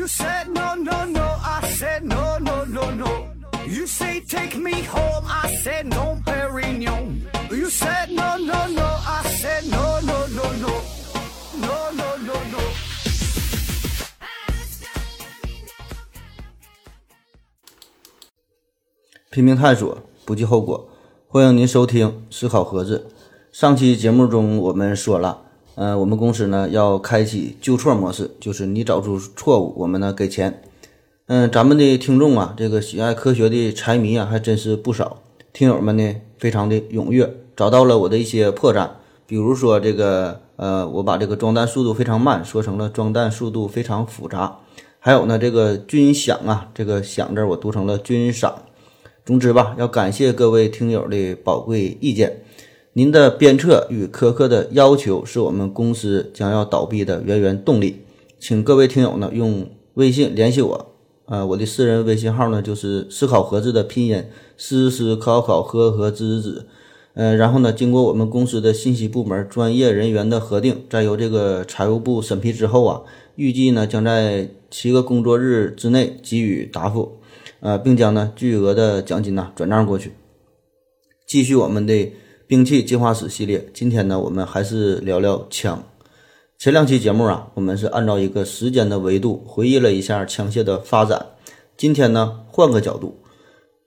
You said no, no, no. I said no, no, no, no. You say take me home. I said no, Perignon. You said no, no, no. I said no, no, no, no. No, no, no, no. 拼命探索，不计后果。欢迎您收听《思考盒子》。上期节目中我们说了，呃，我们公司呢要开启纠错模式，就是你找出错误，我们呢给钱。嗯，咱们的听众啊，这个喜爱科学的财迷啊，还真是不少。听友们呢，非常的踊跃，找到了我的一些破绽，比如说这个，呃，我把这个装弹速度非常慢说成了装弹速度非常复杂。还有呢，这个军饷啊，这个饷字我读成了军赏。总之吧，要感谢各位听友的宝贵意见，您的鞭策与苛刻的要求是我们公司将要倒闭的源源动力。请各位听友呢用微信联系我，呃，我的私人微信号呢就是思考盒子的拼音思思考考和和子子，呃，然后呢经过我们公司的信息部门专业人员的核定，再由这个财务部审批之后啊，预计呢将在七个工作日之内给予答复。呃，并将呢巨额的奖金呢转账过去。继续我们的兵器进化史系列，今天呢我们还是聊聊枪。前两期节目啊，我们是按照一个时间的维度回忆了一下枪械的发展。今天呢换个角度，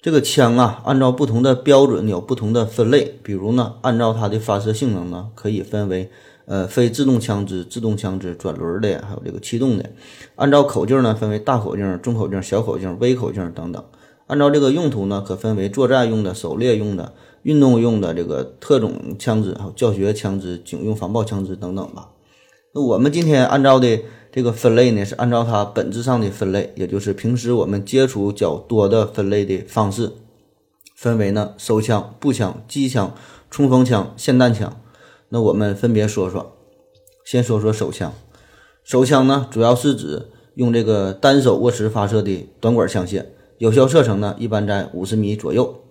这个枪啊，按照不同的标准有不同的分类。比如呢，按照它的发射性能呢，可以分为。呃，非自动枪支、自动枪支、转轮的，还有这个气动的。按照口径呢，分为大口径、中口径、小口径、微口径等等。按照这个用途呢，可分为作战用的、狩猎用的、运动用的、这个特种枪支、还有教学枪支、警用防爆枪支等等吧。那我们今天按照的这个分类呢，是按照它本质上的分类，也就是平时我们接触较多的分类的方式，分为呢手枪、步枪、机枪、冲锋枪、霰弹枪。那我们分别说说，先说说手枪。手枪呢，主要是指用这个单手握持发射的短管枪械，有效射程呢一般在五十米左右。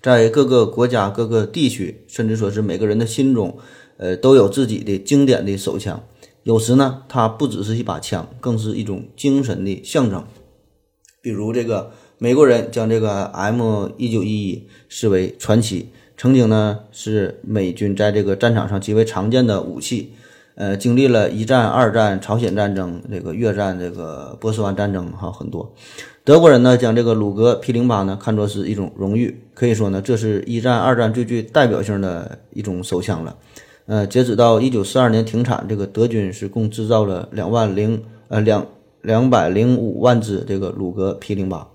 在各个国家、各个地区，甚至说是每个人的心中，呃，都有自己的经典的手枪。有时呢，它不只是一把枪，更是一种精神的象征。比如这个美国人将这个 M 一九一一视为传奇。曾经呢是美军在这个战场上极为常见的武器，呃，经历了一战、二战、朝鲜战争、这个越战、这个波斯湾战争，哈，很多。德国人呢将这个鲁格 P 零八呢看作是一种荣誉，可以说呢这是一战、二战最具代表性的一种手枪了。呃，截止到一九四二年停产，这个德军是共制造了两万零呃两两百零五万支这个鲁格 P 零八，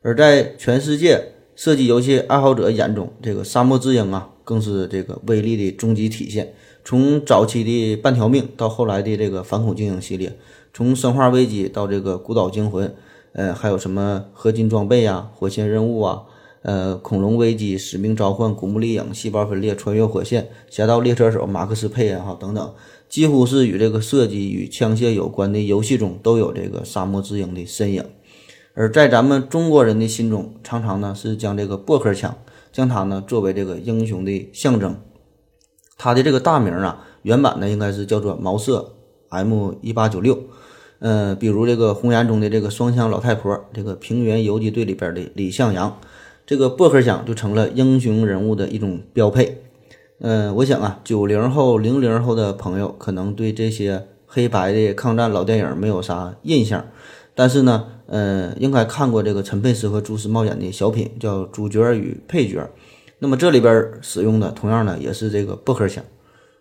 而在全世界。射击游戏爱好者眼中，这个《沙漠之鹰》啊，更是这个威力的终极体现。从早期的半条命到后来的这个反恐精英系列，从生化危机到这个孤岛惊魂，呃，还有什么合金装备啊、火线任务啊、呃，恐龙危机、使命召唤、古墓丽影、细胞分裂、穿越火线、侠盗猎车手、马克思佩恩哈等等，几乎是与这个射击与枪械有关的游戏中都有这个《沙漠之鹰》的身影。而在咱们中国人的心中，常常呢是将这个薄壳枪，将它呢作为这个英雄的象征。它的这个大名啊，原版呢应该是叫做毛瑟 M 一八九六。嗯，比如这个红岩中的这个双枪老太婆，这个平原游击队里边的李向阳，这个薄荷香就成了英雄人物的一种标配。嗯，我想啊，九零后、零零后的朋友可能对这些黑白的抗战老电影没有啥印象。但是呢，呃，应该看过这个陈佩斯和朱时茂演的小品，叫《主角与配角》。那么这里边使用的同样呢，也是这个薄荷枪。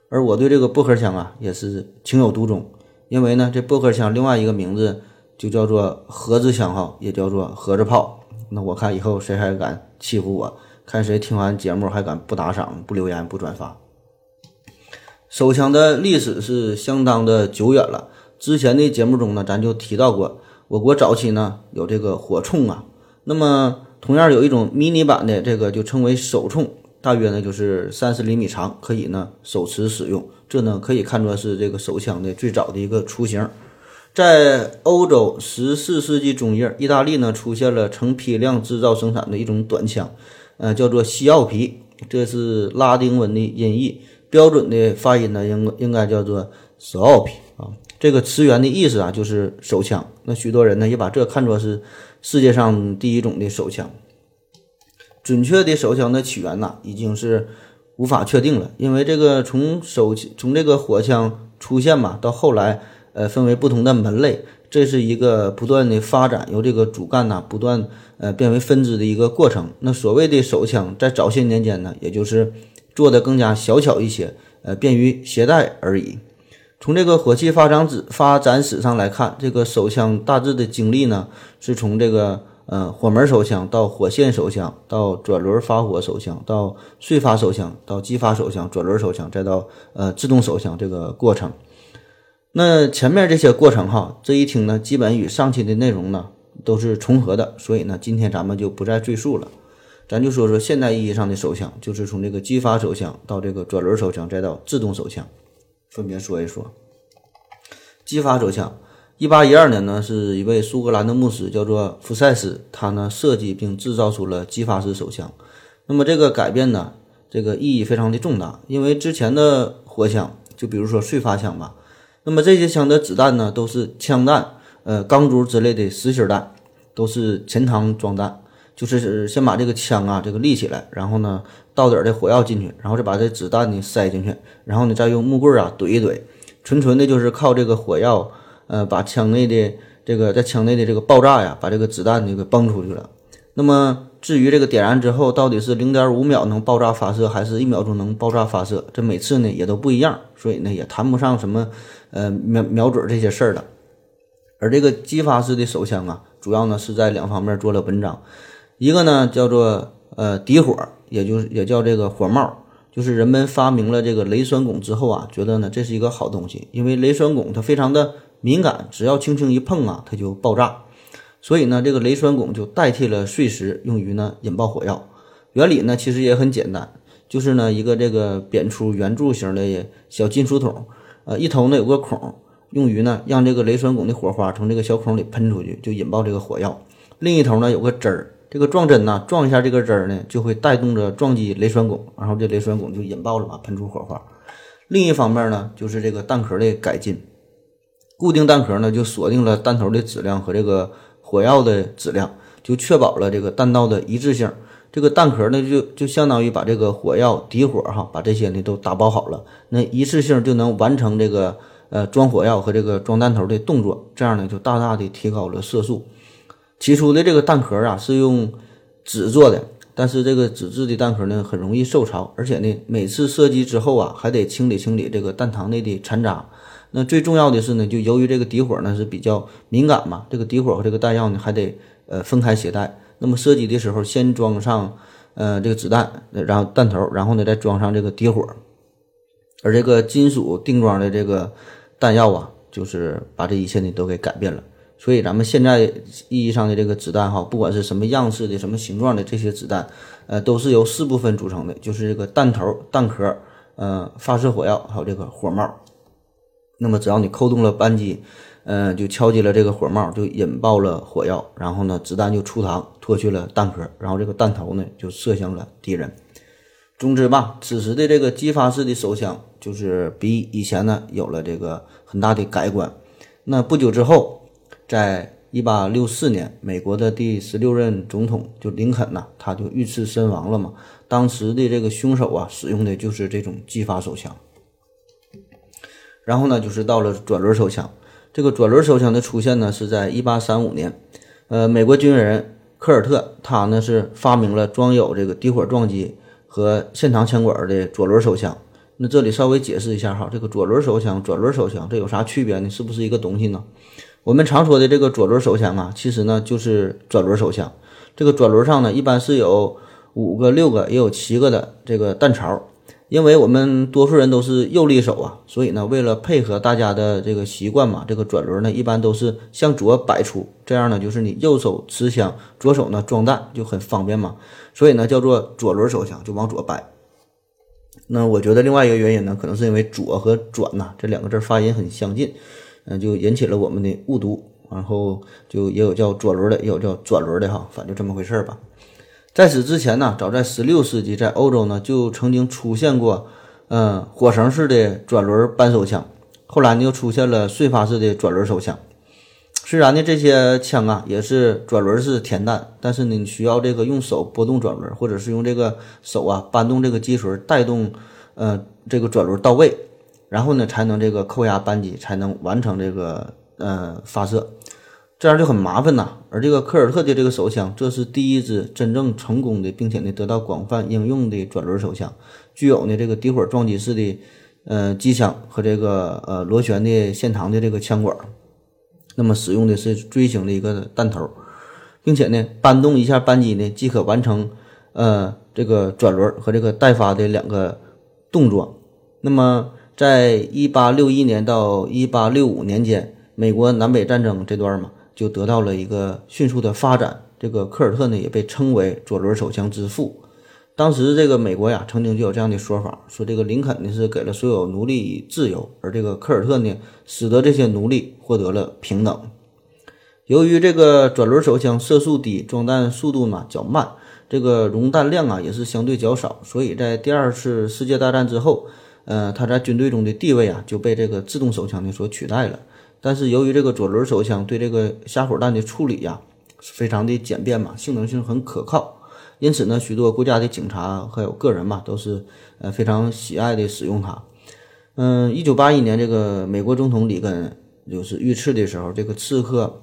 而我对这个薄荷枪啊，也是情有独钟，因为呢，这薄荷枪另外一个名字就叫做盒子枪哈，也叫做盒子炮。那我看以后谁还敢欺负我？看谁听完节目还敢不打赏、不留言、不转发？手枪的历史是相当的久远了。之前的节目中呢，咱就提到过。我国早期呢有这个火铳啊，那么同样有一种迷你版的这个就称为手铳，大约呢就是三十厘米长，可以呢手持使用。这呢可以看作是这个手枪的最早的一个雏形。在欧洲十四世纪中叶，意大利呢出现了成批量制造生产的一种短枪，呃叫做西奥皮，这是拉丁文的音译，标准的发音呢应应该叫做索奥皮啊。这个词源的意思啊，就是手枪。那许多人呢，也把这看作是世界上第一种的手枪。准确的手枪的起源呐，已经是无法确定了，因为这个从手从这个火枪出现嘛，到后来呃分为不同的门类，这是一个不断的发展，由这个主干呐不断呃变为分支的一个过程。那所谓的手枪，在早些年间呢，也就是做的更加小巧一些，呃，便于携带而已。从这个火器发展史发展史上来看，这个手枪大致的经历呢，是从这个呃火门手枪到火线手枪，到转轮发火手枪，到碎发手枪，到击发手枪、转轮手枪，再到呃自动手枪这个过程。那前面这些过程哈，这一听呢，基本与上期的内容呢都是重合的，所以呢，今天咱们就不再赘述了，咱就说说现代意义上的手枪，就是从这个击发手枪到这个转轮手枪，再到自动手枪。分别说一说，击发手枪。一八一二年呢，是一位苏格兰的牧师，叫做福赛斯，他呢设计并制造出了击发式手枪。那么这个改变呢，这个意义非常的重大，因为之前的火枪，就比如说燧发枪吧，那么这些枪的子弹呢都是枪弹，呃，钢珠之类的实心弹，都是前膛装弹，就是先把这个枪啊这个立起来，然后呢。倒点的火药进去，然后再把这子弹呢塞进去，然后呢再用木棍啊怼一怼，纯纯的就是靠这个火药，呃，把枪内的这个在枪内的这个爆炸呀，把这个子弹就给崩出去了。那么至于这个点燃之后到底是零点五秒能爆炸发射，还是一秒钟能爆炸发射，这每次呢也都不一样，所以呢也谈不上什么呃瞄瞄准这些事儿了。而这个激发式的手枪啊，主要呢是在两方面做了文章，一个呢叫做呃底火。也就是也叫这个火帽，就是人们发明了这个雷栓汞之后啊，觉得呢这是一个好东西，因为雷栓汞它非常的敏感，只要轻轻一碰啊，它就爆炸。所以呢，这个雷栓汞就代替了碎石，用于呢引爆火药。原理呢其实也很简单，就是呢一个这个扁粗圆柱形的小金属桶，呃一头呢有个孔，用于呢让这个雷栓汞的火花从这个小孔里喷出去，就引爆这个火药。另一头呢有个针儿。这个撞针呢，撞一下这个针儿呢，就会带动着撞击雷栓汞，然后这雷栓汞就引爆了嘛，喷出火花。另一方面呢，就是这个弹壳的改进，固定弹壳呢就锁定了弹头的质量和这个火药的质量，就确保了这个弹道的一致性。这个弹壳呢就就相当于把这个火药底火哈，把这些呢都打包好了，那一次性就能完成这个呃装火药和这个装弹头的动作，这样呢就大大的提高了射速。起初的这个弹壳啊是用纸做的，但是这个纸质的弹壳呢很容易受潮，而且呢每次射击之后啊还得清理清理这个弹膛内的残渣。那最重要的是呢，就由于这个底火呢是比较敏感嘛，这个底火和这个弹药呢还得呃分开携带。那么射击的时候先装上呃这个子弹，然后弹头，然后呢再装上这个底火。而这个金属定装的这个弹药啊，就是把这一切呢都给改变了。所以咱们现在意义上的这个子弹哈，不管是什么样式的、什么形状的这些子弹，呃，都是由四部分组成的，就是这个弹头、弹壳，呃，发射火药，还有这个火帽。那么只要你扣动了扳机，呃，就敲击了这个火帽，就引爆了火药，然后呢，子弹就出膛，脱去了弹壳，然后这个弹头呢就射向了敌人。总之吧，此时的这个激发式的手枪就是比以前呢有了这个很大的改观。那不久之后。在一八六四年，美国的第十六任总统就林肯呐，他就遇刺身亡了嘛。当时的这个凶手啊，使用的就是这种击发手枪。然后呢，就是到了转轮手枪。这个转轮手枪的出现呢，是在一八三五年。呃，美国军人科尔特他呢是发明了装有这个底火撞击和现膛枪管的左轮手枪。那这里稍微解释一下哈，这个左轮手枪、转轮手枪这有啥区别呢？是不是一个东西呢？我们常说的这个左轮手枪啊，其实呢就是转轮手枪。这个转轮上呢，一般是有五个、六个，也有七个的这个弹槽。因为我们多数人都是右利手啊，所以呢，为了配合大家的这个习惯嘛，这个转轮呢一般都是向左摆出，这样呢就是你右手持枪，左手呢装弹就很方便嘛。所以呢叫做左轮手枪，就往左摆。那我觉得另外一个原因呢，可能是因为左和转呐这两个字发音很相近。嗯，就引起了我们的误读，然后就也有叫左轮的，也有叫转轮的哈，反正就这么回事儿吧。在此之前呢，早在十六世纪，在欧洲呢就曾经出现过，嗯，火绳式的转轮扳手枪。后来呢又出现了碎发式的转轮手枪。虽然呢这些枪啊也是转轮式填弹，但是呢你需要这个用手拨动转轮，或者是用这个手啊扳动这个机锤带动呃这个转轮到位，然后呢才能这个扣压扳机，才能完成这个呃发射。这样就很麻烦呐。而这个科尔特的这个手枪，这是第一支真正成功的，并且呢得到广泛应用的转轮手枪，具有呢这个底火撞击式的呃机枪和这个呃螺旋的线膛的这个枪管。那么使用的是锥形的一个弹头，并且呢扳动一下扳机呢，即可完成呃这个转轮和这个待发的两个动作。那么在一八六一年到一八六五年间，美国南北战争这段嘛。就得到了一个迅速的发展。这个科尔特呢，也被称为左轮手枪之父。当时这个美国呀，曾经就有这样的说法，说这个林肯呢是给了所有奴隶以自由，而这个科尔特呢，使得这些奴隶获得了平等。由于这个转轮手枪射速低，装弹速度呢较慢，这个容弹量啊也是相对较少，所以在第二次世界大战之后，呃，他在军队中的地位啊就被这个自动手枪呢所取代了。但是由于这个左轮手枪对这个下火弹的处理呀，是非常的简便嘛，性能性很可靠，因此呢，许多国家的警察还有个人嘛，都是呃非常喜爱的使用它。嗯，一九八一年，这个美国总统里根就是遇刺的时候，这个刺客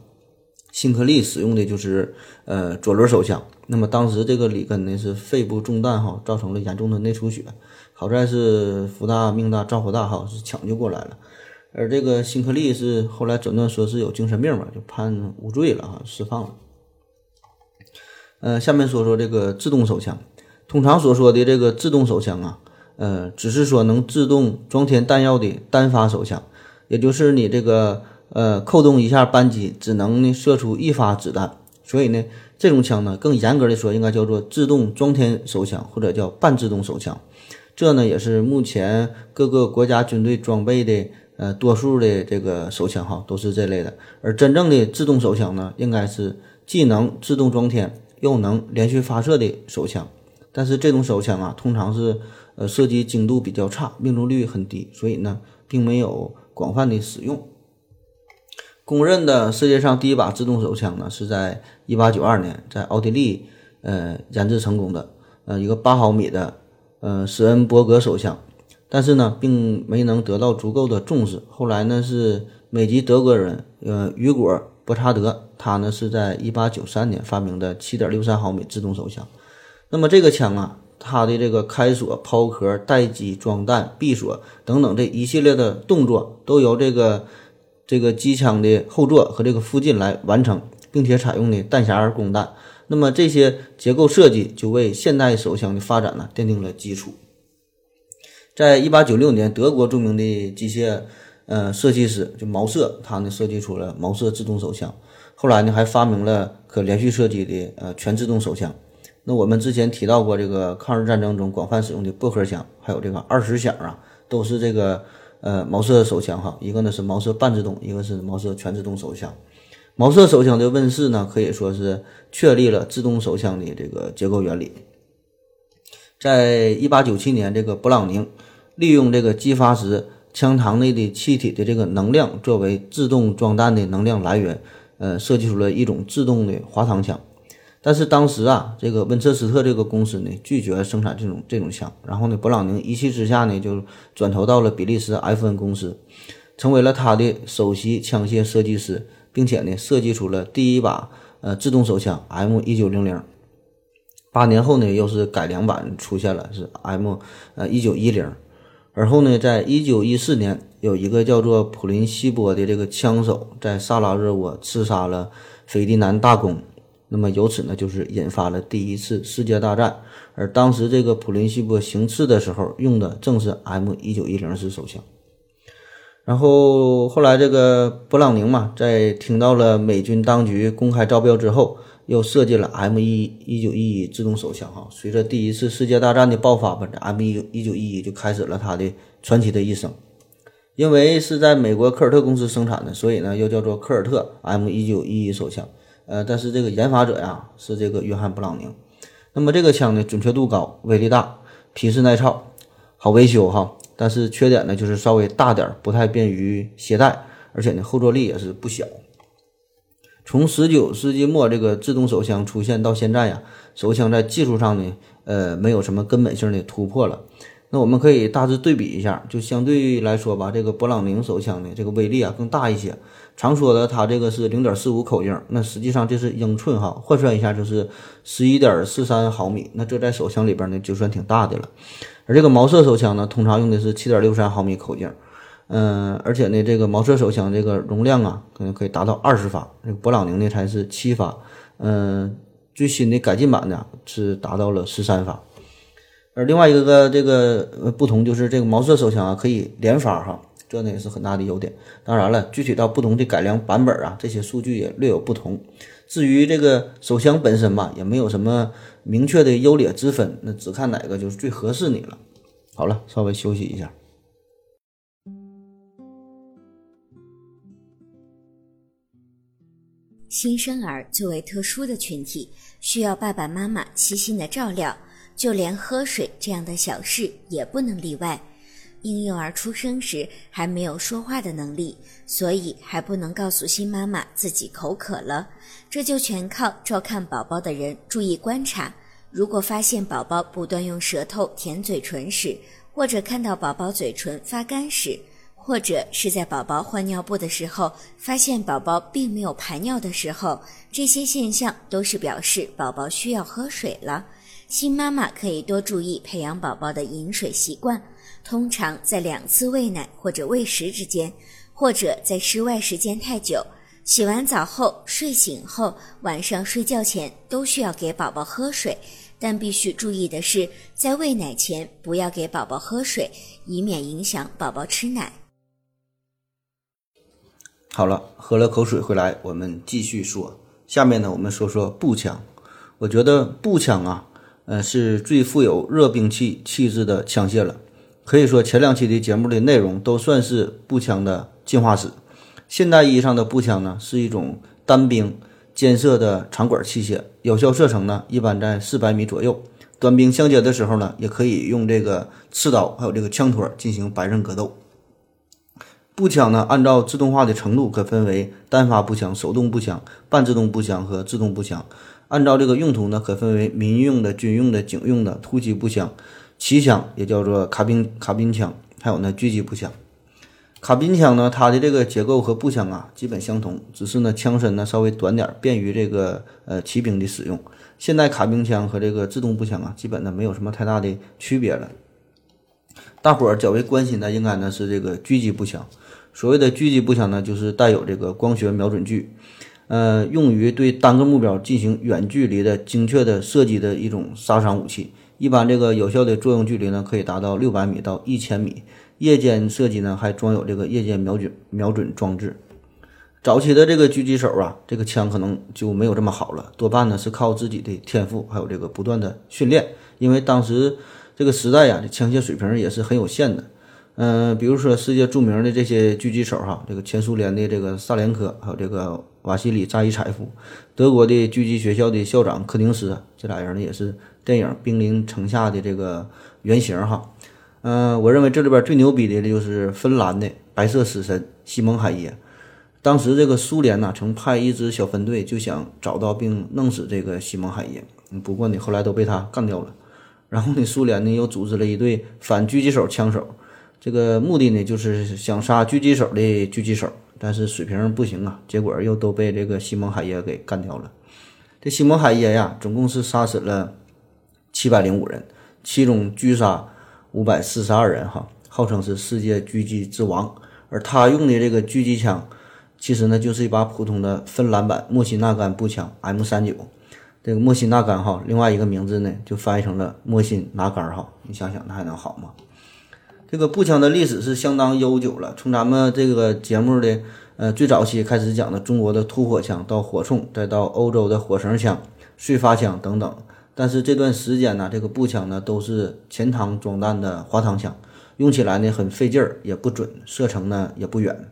辛克利使用的就是呃左轮手枪。那么当时这个里根呢是肺部中弹哈，造成了严重的内出血，好在是福大命大，造化大哈，是抢救过来了。而这个辛克利是后来诊断说是有精神病嘛，就判无罪了哈，释放了。呃，下面说说这个自动手枪。通常所说的这个自动手枪啊，呃，只是说能自动装填弹药的单发手枪，也就是你这个呃扣动一下扳机，只能呢射出一发子弹。所以呢，这种枪呢，更严格的说，应该叫做自动装填手枪，或者叫半自动手枪。这呢，也是目前各个国家军队装备的。呃，多数的这个手枪哈都是这类的，而真正的自动手枪呢，应该是既能自动装填又能连续发射的手枪。但是这种手枪啊，通常是呃射击精度比较差，命中率很低，所以呢，并没有广泛的使用。公认的世界上第一把自动手枪呢，是在一八九二年在奥地利呃研制成功的，呃一个八毫米的呃施恩伯格手枪。但是呢，并没能得到足够的重视。后来呢，是美籍德国人，呃，雨果·伯查德，他呢是在一八九三年发明的七点六三毫米自动手枪。那么这个枪啊，它的这个开锁、抛壳、待机、装弹、闭锁等等这一系列的动作，都由这个这个机枪的后座和这个附近来完成，并且采用的弹匣供弹。那么这些结构设计就为现代手枪的发展呢奠定了基础。在一八九六年，德国著名的机械呃设计师就毛瑟，他呢设计出了毛瑟自动手枪。后来呢，还发明了可连续射击的呃全自动手枪。那我们之前提到过，这个抗日战争中广泛使用的薄荷枪，还有这个二十响啊，都是这个呃毛瑟手枪哈。一个呢是毛瑟半自动，一个是毛瑟全自动手枪。毛瑟手枪的问世呢，可以说是确立了自动手枪的这个结构原理。在一八九七年，这个布朗宁。利用这个激发时枪膛内的气体的这个能量作为自动装弹的能量来源，呃，设计出了一种自动的滑膛枪。但是当时啊，这个温彻斯特这个公司呢拒绝生产这种这种枪。然后呢，勃朗宁一气之下呢就转投到了比利时 FN 公司，成为了他的首席枪械设计师，并且呢设计出了第一把呃自动手枪 M 一九零零。八年后呢，又是改良版出现了，是 M 呃一九一零。而后呢，在一九一四年，有一个叫做普林西波的这个枪手在萨拉热窝刺杀了斐迪南大公，那么由此呢，就是引发了第一次世界大战。而当时这个普林西波行刺的时候用的正是 M 一九一零式手枪。然后后来这个勃朗宁嘛，在听到了美军当局公开招标之后。又设计了 M 一一九一一自动手枪哈，随着第一次世界大战的爆发吧，这 M 一一九一一就开始了他的传奇的一生。因为是在美国科尔特公司生产的，所以呢又叫做科尔特 M 一九一一手枪。呃，但是这个研发者呀是这个约翰布朗宁。那么这个枪呢准确度高，威力大，皮实耐操，好维修哈。但是缺点呢就是稍微大点儿，不太便于携带，而且呢后坐力也是不小。从十九世纪末这个自动手枪出现到现在呀，手枪在技术上呢，呃，没有什么根本性的突破了。那我们可以大致对比一下，就相对来说吧，这个勃朗宁手枪呢，这个威力啊更大一些。常说的它这个是零点四五口径，那实际上这是英寸哈，换算一下就是十一点四三毫米。那这在手枪里边呢，就算挺大的了。而这个毛瑟手枪呢，通常用的是七点六三毫米口径。嗯，而且呢，这个毛瑟手枪这个容量啊，可能可以达到二十发。这个勃朗宁呢才是七发。嗯，最新的改进版呢是达到了十三发。而另外一个这个不同就是这个毛瑟手枪啊可以连发哈，这呢也是很大的优点。当然了，具体到不同的改良版本啊，这些数据也略有不同。至于这个手枪本身吧，也没有什么明确的优劣之分，那只看哪个就是最合适你了。好了，稍微休息一下。新生儿最为特殊的群体，需要爸爸妈妈细心的照料，就连喝水这样的小事也不能例外。婴幼儿出生时还没有说话的能力，所以还不能告诉新妈妈自己口渴了，这就全靠照看宝宝的人注意观察。如果发现宝宝不断用舌头舔嘴唇时，或者看到宝宝嘴唇发干时，或者是在宝宝换尿布的时候，发现宝宝并没有排尿的时候，这些现象都是表示宝宝需要喝水了。新妈妈可以多注意培养宝宝的饮水习惯，通常在两次喂奶或者喂食之间，或者在室外时间太久，洗完澡后、睡醒后、晚上睡觉前都需要给宝宝喝水。但必须注意的是，在喂奶前不要给宝宝喝水，以免影响宝宝吃奶。好了，喝了口水回来，我们继续说。下面呢，我们说说步枪。我觉得步枪啊，呃，是最富有热兵器气质的枪械了。可以说，前两期的节目的内容都算是步枪的进化史。现代意义上的步枪呢，是一种单兵肩射的长管器械，有效射程呢一般在四百米左右。短兵相接的时候呢，也可以用这个刺刀还有这个枪托进行白刃格斗。步枪呢，按照自动化的程度可分为单发步枪、手动步枪、半自动步枪和自动步枪。按照这个用途呢，可分为民用的、军用的、警用的、突击步枪、骑枪，也叫做卡宾卡宾枪，还有呢狙击步枪。卡宾枪呢，它的这个结构和步枪啊基本相同，只是呢枪身呢稍微短点，便于这个呃骑兵的使用。现代卡宾枪和这个自动步枪啊，基本呢没有什么太大的区别了。大伙儿较为关心的应该呢是这个狙击步枪。所谓的狙击步枪呢，就是带有这个光学瞄准具，呃，用于对单个目标进行远距离的精确的射击的一种杀伤武器。一般这个有效的作用距离呢，可以达到六百米到一千米。夜间射击呢，还装有这个夜间瞄准瞄准装置。早期的这个狙击手啊，这个枪可能就没有这么好了，多半呢是靠自己的天赋，还有这个不断的训练。因为当时这个时代呀，这枪械水平也是很有限的。嗯，比如说世界著名的这些狙击手哈，这个前苏联的这个萨连科，还有这个瓦西里扎伊采夫，德国的狙击学校的校长柯廷斯，这俩人呢也是电影《兵临城下》的这个原型哈。嗯，我认为这里边最牛逼的就是芬兰的白色死神西蒙海耶。当时这个苏联呢，曾派一支小分队就想找到并弄死这个西蒙海耶，不过呢后来都被他干掉了。然后呢，苏联呢又组织了一队反狙击手枪手。这个目的呢，就是想杀狙击手的狙击手，但是水平不行啊，结果又都被这个西蒙海耶给干掉了。这西蒙海耶呀，总共是杀死了七百零五人，其中狙杀五百四十二人，哈，号称是世界狙击之王。而他用的这个狙击枪，其实呢，就是一把普通的芬兰版莫西纳甘步枪 M 三九。这个莫辛纳甘哈，另外一个名字呢，就翻译成了莫辛拿杆哈。你想想，那还能好吗？这个步枪的历史是相当悠久了，从咱们这个节目的呃最早期开始讲的中国的突火枪，到火铳，再到欧洲的火绳枪、碎发枪等等。但是这段时间呢，这个步枪呢都是前膛装弹的滑膛枪，用起来呢很费劲儿，也不准，射程呢也不远。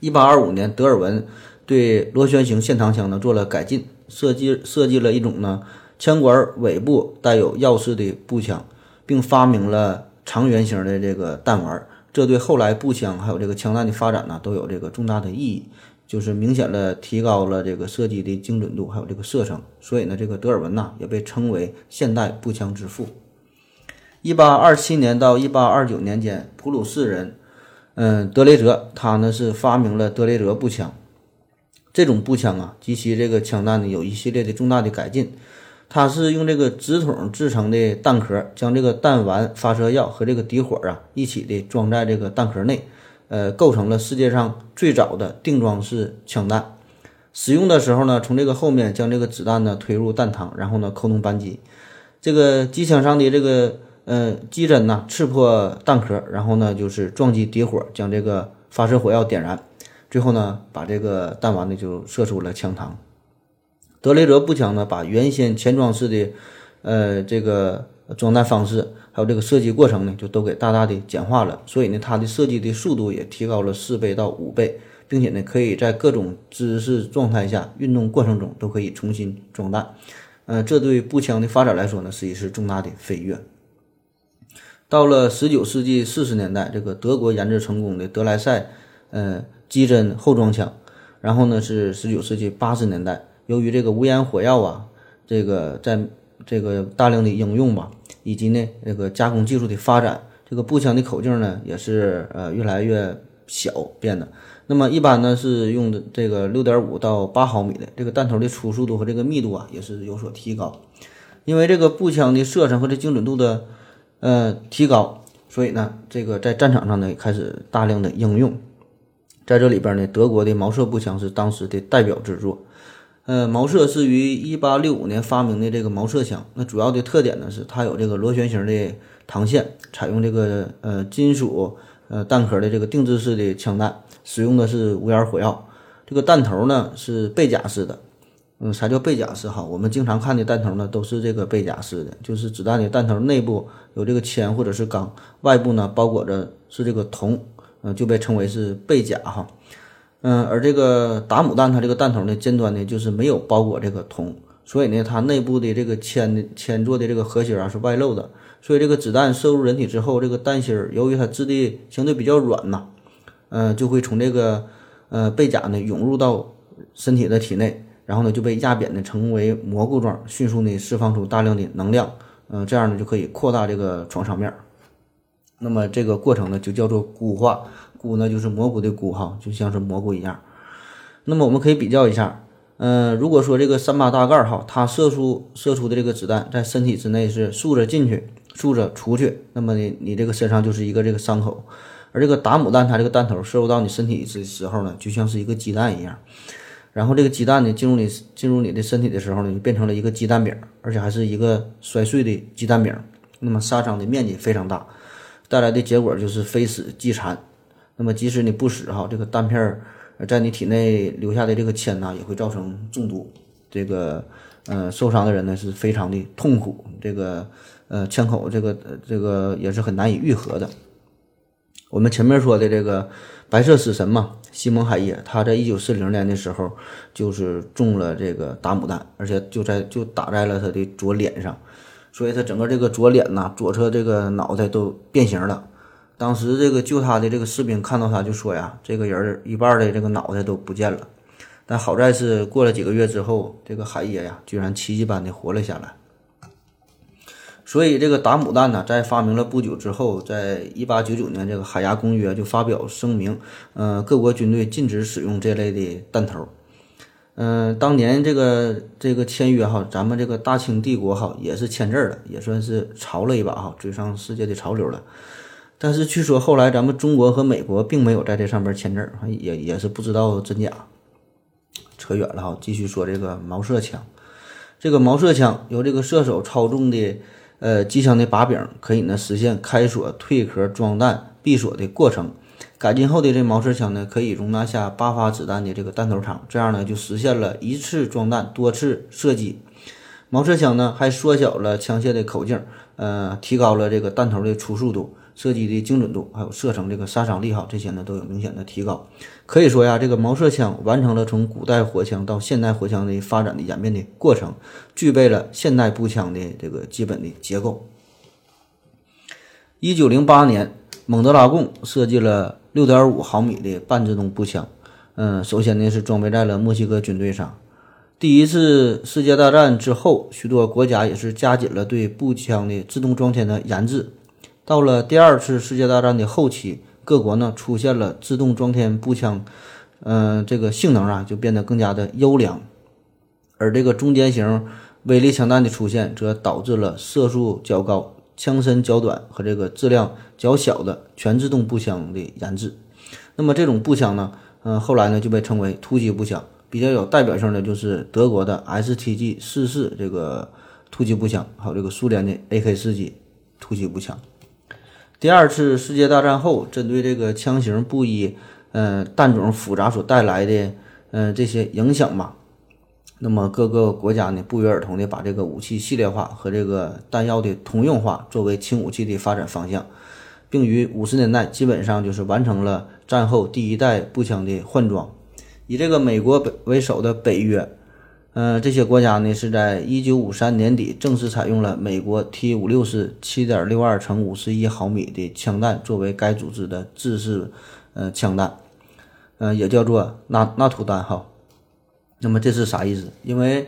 一八二五年，德尔文对螺旋形线膛枪呢做了改进，设计设计了一种呢枪管尾部带有钥匙的步枪，并发明了。长圆形的这个弹丸，这对后来步枪还有这个枪弹的发展呢都有这个重大的意义，就是明显的提高了这个射击的精准度，还有这个射程。所以呢，这个德尔文呐也被称为现代步枪之父。一八二七年到一八二九年间，普鲁士人，嗯，德雷泽，他呢是发明了德雷泽步枪。这种步枪啊及其这个枪弹呢有一系列的重大的改进。它是用这个纸筒制成的弹壳，将这个弹丸、发射药和这个底火啊一起的装在这个弹壳内，呃，构成了世界上最早的定装式枪弹。使用的时候呢，从这个后面将这个子弹呢推入弹膛，然后呢扣动扳机，这个机枪上的这个呃机针呢刺破弹壳，然后呢就是撞击底火，将这个发射火药点燃，最后呢把这个弹丸呢就射出了枪膛。德雷泽步枪呢，把原先前装式的，呃，这个装弹方式，还有这个射击过程呢，就都给大大的简化了。所以呢，它的射击的速度也提高了四倍到五倍，并且呢，可以在各种姿势状态下、运动过程中都可以重新装弹。呃，这对步枪的发展来说呢，是一次重大的飞跃。到了十九世纪四十年代，这个德国研制成功的德莱赛，呃，机针后装枪。然后呢，是十九世纪八十年代。由于这个无烟火药啊，这个在这个大量的应用吧，以及呢这个加工技术的发展，这个步枪的口径呢也是呃越来越小变的。那么一般呢是用的这个六点五到八毫米的这个弹头的粗速度和这个密度啊也是有所提高。因为这个步枪的射程和这精准度的呃提高，所以呢这个在战场上呢开始大量的应用。在这里边呢，德国的毛瑟步枪是当时的代表之作。呃，毛瑟是于一八六五年发明的这个毛瑟枪，那主要的特点呢是它有这个螺旋形的膛线，采用这个呃金属呃弹壳的这个定制式的枪弹，使用的是无烟火药。这个弹头呢是背甲式的，嗯，啥叫背甲式哈？我们经常看的弹头呢都是这个背甲式的，就是子弹的弹头内部有这个铅或者是钢，外部呢包裹着是这个铜，嗯，就被称为是背甲哈。嗯，而这个达姆弹，它这个弹头呢，尖端呢就是没有包裹这个铜，所以呢，它内部的这个铅的铅做的这个核心啊是外露的，所以这个子弹射入人体之后，这个弹芯儿由于它质地相对比较软呐，嗯，就会从这个呃背甲呢涌入到身体的体内，然后呢就被压扁的成为蘑菇状，迅速呢释放出大量的能量，嗯，这样呢就可以扩大这个创伤面儿。那么这个过程呢就叫做固化。菇呢，就是蘑菇的菇哈，就像是蘑菇一样。那么我们可以比较一下，嗯，如果说这个三八大盖哈，它射出射出的这个子弹在身体之内是竖着进去，竖着出去，那么呢，你这个身上就是一个这个伤口。而这个达姆弹，它这个弹头射入到你身体的时候呢，就像是一个鸡蛋一样。然后这个鸡蛋呢，进入你进入你的身体的时候呢，就变成了一个鸡蛋饼，而且还是一个摔碎的鸡蛋饼。那么杀伤的面积非常大，带来的结果就是非死即残。那么即使你不死哈，这个弹片儿在你体内留下的这个铅呢，也会造成中毒。这个呃受伤的人呢是非常的痛苦，这个呃枪口这个这个也是很难以愈合的。我们前面说的这个白色死神嘛，西蒙海耶，他在一九四零年的时候就是中了这个达姆弹，而且就在就打在了他的左脸上，所以他整个这个左脸呐，左侧这个脑袋都变形了。当时这个救他的这个士兵看到他就说呀：“这个人一半的这个脑袋都不见了。”但好在是过了几个月之后，这个海爷呀居然奇迹般的活了下来。所以这个打母弹呢，在发明了不久之后，在一八九九年这个海牙公约就发表声明，呃，各国军队禁止使用这类的弹头。嗯，当年这个这个签约哈，咱们这个大清帝国哈也是签字了，也算是潮了一把哈，追上世界的潮流了。但是据说后来咱们中国和美国并没有在这上面签字，也也是不知道真假。扯远了哈，继续说这个毛瑟枪。这个毛瑟枪由这个射手操纵的，呃，机枪的把柄可以呢实现开锁、退壳、装弹、闭锁的过程。改进后的这毛瑟枪呢，可以容纳下八发子弹的这个弹头场，这样呢就实现了一次装弹、多次射击。毛瑟枪呢还缩小了枪械的口径，呃，提高了这个弹头的粗速度。射击的精准度，还有射程这个杀伤力哈，这些呢都有明显的提高。可以说呀，这个毛瑟枪完成了从古代火枪到现代火枪的发展的演变的过程，具备了现代步枪的这个基本的结构。一九零八年，蒙德拉贡设计了六点五毫米的半自动步枪，嗯，首先呢是装备在了墨西哥军队上。第一次世界大战之后，许多国家也是加紧了对步枪的自动装填的研制。到了第二次世界大战的后期，各国呢出现了自动装填步枪，嗯，这个性能啊就变得更加的优良。而这个中间型威力枪弹的出现，则导致了射速较高、枪身较短和这个质量较小的全自动步枪的研制。那么这种步枪呢，嗯，后来呢就被称为突击步枪。比较有代表性的就是德国的 STG 四四这个突击步枪，还有这个苏联的 AK 四级突击步枪。第二次世界大战后，针对这个枪型不一、嗯弹种复杂所带来的嗯这些影响吧，那么各个国家呢不约而同的把这个武器系列化和这个弹药的通用化作为轻武器的发展方向，并于五十年代基本上就是完成了战后第一代步枪的换装。以这个美国为首的北约，嗯，这些国家呢是在一九五三年底正式采用了美国 T 五六式七点六二乘五十一毫米的枪弹作为该组织的制式，呃，枪弹，呃，也叫做纳纳土弹哈。那么这是啥意思？因为，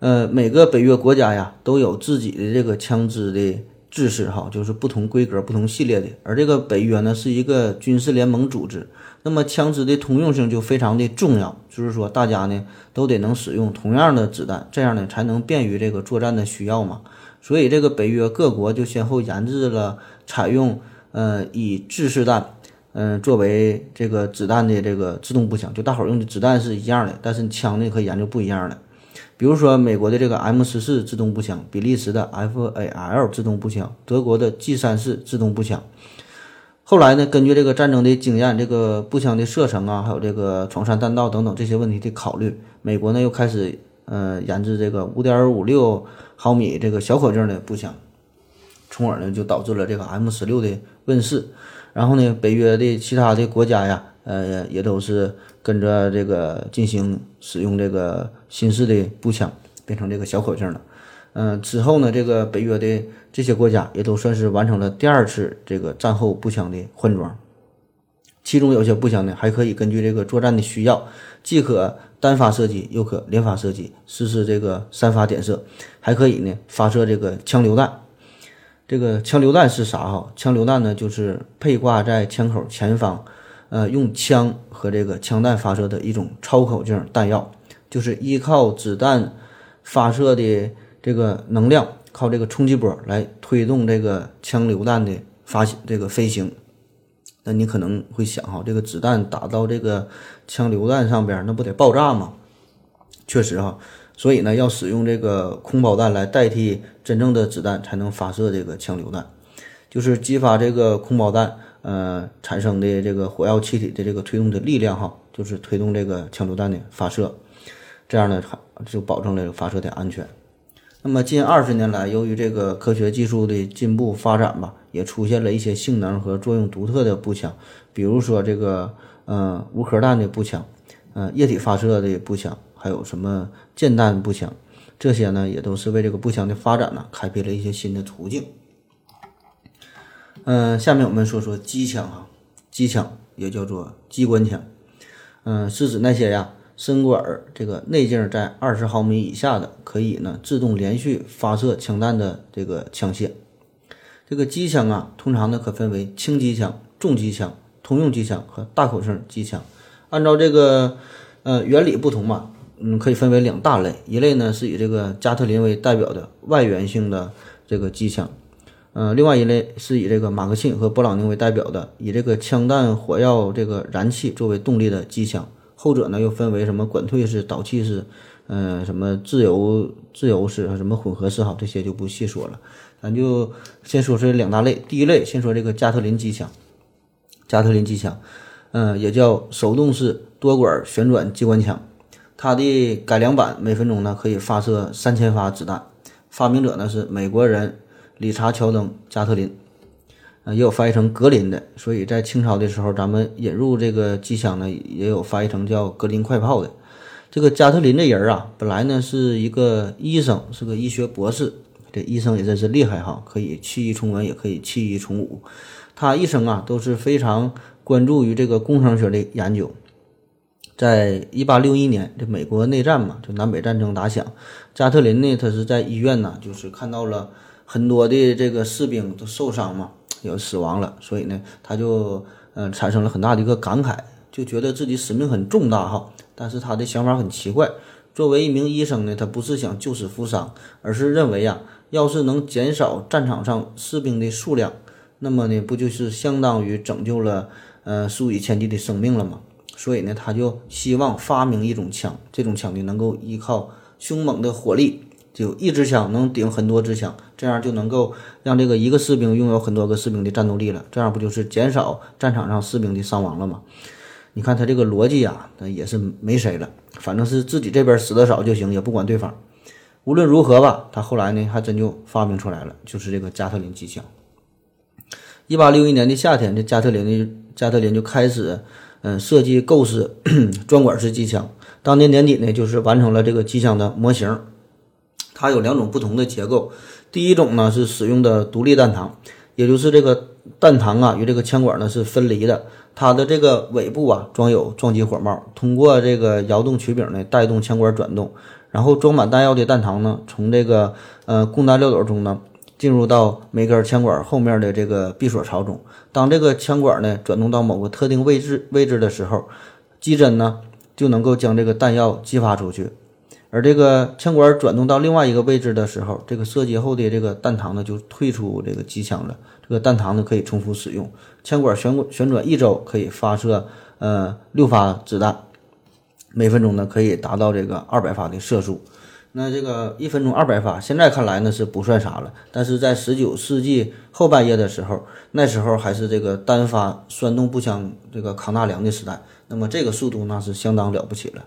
呃，每个北约国家呀都有自己的这个枪支的制式哈，就是不同规格、不同系列的。而这个北约呢是一个军事联盟组织。那么枪支的通用性就非常的重要，就是说大家呢都得能使用同样的子弹，这样呢才能便于这个作战的需要嘛。所以这个北约各国就先后研制了采用呃以制式弹嗯作为这个子弹的这个自动步枪，就大伙用的子弹是一样的，但是枪呢可以研究不一样的。比如说美国的这个 M 十四自动步枪，比利时的 FAL 自动步枪，德国的 G 三四自动步枪。后来呢，根据这个战争的经验，这个步枪的射程啊，还有这个闯山弹道等等这些问题的考虑，美国呢又开始呃研制这个五点五六毫米这个小口径的步枪，从而呢就导致了这个 M 十六的问世。然后呢，北约的其他的国家呀，呃也都是跟着这个进行使用这个新式的步枪，变成这个小口径了。嗯，之后呢，这个北约的这些国家也都算是完成了第二次这个战后步枪的换装。其中有些步枪呢，还可以根据这个作战的需要，既可单发射击，又可连发射击，实施这个三发点射，还可以呢发射这个枪榴弹。这个枪榴弹是啥哈？枪榴弹呢，就是配挂在枪口前方，呃，用枪和这个枪弹发射的一种超口径弹药，就是依靠子弹发射的。这个能量靠这个冲击波来推动这个枪榴弹的发这个飞行，那你可能会想哈，这个子弹打到这个枪榴弹上边，那不得爆炸吗？确实哈，所以呢，要使用这个空包弹来代替真正的子弹，才能发射这个枪榴弹。就是激发这个空包弹，呃，产生的这个火药气体的这个推动的力量哈，就是推动这个枪榴弹的发射，这样呢，就保证了发射的安全。那么近二十年来，由于这个科学技术的进步发展吧，也出现了一些性能和作用独特的步枪，比如说这个呃无壳弹的步枪，呃液体发射的步枪，还有什么箭弹步枪，这些呢也都是为这个步枪的发展呢开辟了一些新的途径。嗯，下面我们说说机枪哈，机枪也叫做机关枪，嗯，是指那些呀。身管儿这个内径在二十毫米以下的，可以呢自动连续发射枪弹的这个枪械。这个机枪啊，通常呢可分为轻机枪、重机枪、通用机枪和大口径机枪。按照这个呃原理不同嘛，嗯，可以分为两大类。一类呢是以这个加特林为代表的外源性的这个机枪，呃，另外一类是以这个马克沁和勃朗宁为代表的，以这个枪弹火药这个燃气作为动力的机枪。后者呢又分为什么管退式、导气式，嗯，什么自由自由式和什么混合式哈，这些就不细说了。咱就先说这两大类。第一类，先说这个加特林机枪。加特林机枪，嗯，也叫手动式多管旋转机关枪。它的改良版每分钟呢可以发射三千发子弹。发明者呢是美国人理查乔登加特林。啊，也有翻译成格林的，所以在清朝的时候，咱们引入这个机枪呢，也有翻译成叫格林快炮的。这个加特林这人啊，本来呢是一个医生，是个医学博士，这医生也真是厉害哈，可以弃医从文，也可以弃医从武。他一生啊都是非常关注于这个工程学的研究。在一八六一年，这美国内战嘛，就南北战争打响，加特林呢，他是在医院呢，就是看到了很多的这个士兵都受伤嘛，有死亡了，所以呢，他就嗯产生了很大的一个感慨，就觉得自己使命很重大哈。但是他的想法很奇怪，作为一名医生呢，他不是想救死扶伤，而是认为呀，要是能减少战场上士兵的数量，那么呢，不就是相当于拯救了呃数以千计的生命了吗？所以呢，他就希望发明一种枪，这种枪呢能够依靠凶猛的火力，就一支枪能顶很多支枪，这样就能够让这个一个士兵拥有很多个士兵的战斗力了。这样不就是减少战场上士兵的伤亡了吗？你看他这个逻辑啊，那也是没谁了，反正是自己这边死的少就行，也不管对方。无论如何吧，他后来呢还真就发明出来了，就是这个加特林机枪。一八六一年的夏天，这加特林的加特林就开始。嗯，设计构思 装管式机枪，当年年底呢，就是完成了这个机枪的模型。它有两种不同的结构，第一种呢是使用的独立弹膛，也就是这个弹膛啊与这个枪管呢是分离的。它的这个尾部啊装有撞击火帽，通过这个摇动曲柄呢带动枪管转动，然后装满弹药的弹膛呢从这个呃供弹料斗中呢。进入到每根枪管后面的这个闭锁槽中，当这个枪管呢转动到某个特定位置位置的时候，机针呢就能够将这个弹药激发出去。而这个枪管转动到另外一个位置的时候，这个射击后的这个弹膛呢就退出这个机枪了。这个弹膛呢可以重复使用。枪管旋旋转一周可以发射呃六发子弹，每分钟呢可以达到这个二百发的射速。那这个一分钟二百发，现在看来呢是不算啥了，但是在十九世纪后半叶的时候，那时候还是这个单发栓动步枪这个扛大梁的时代，那么这个速度那是相当了不起了。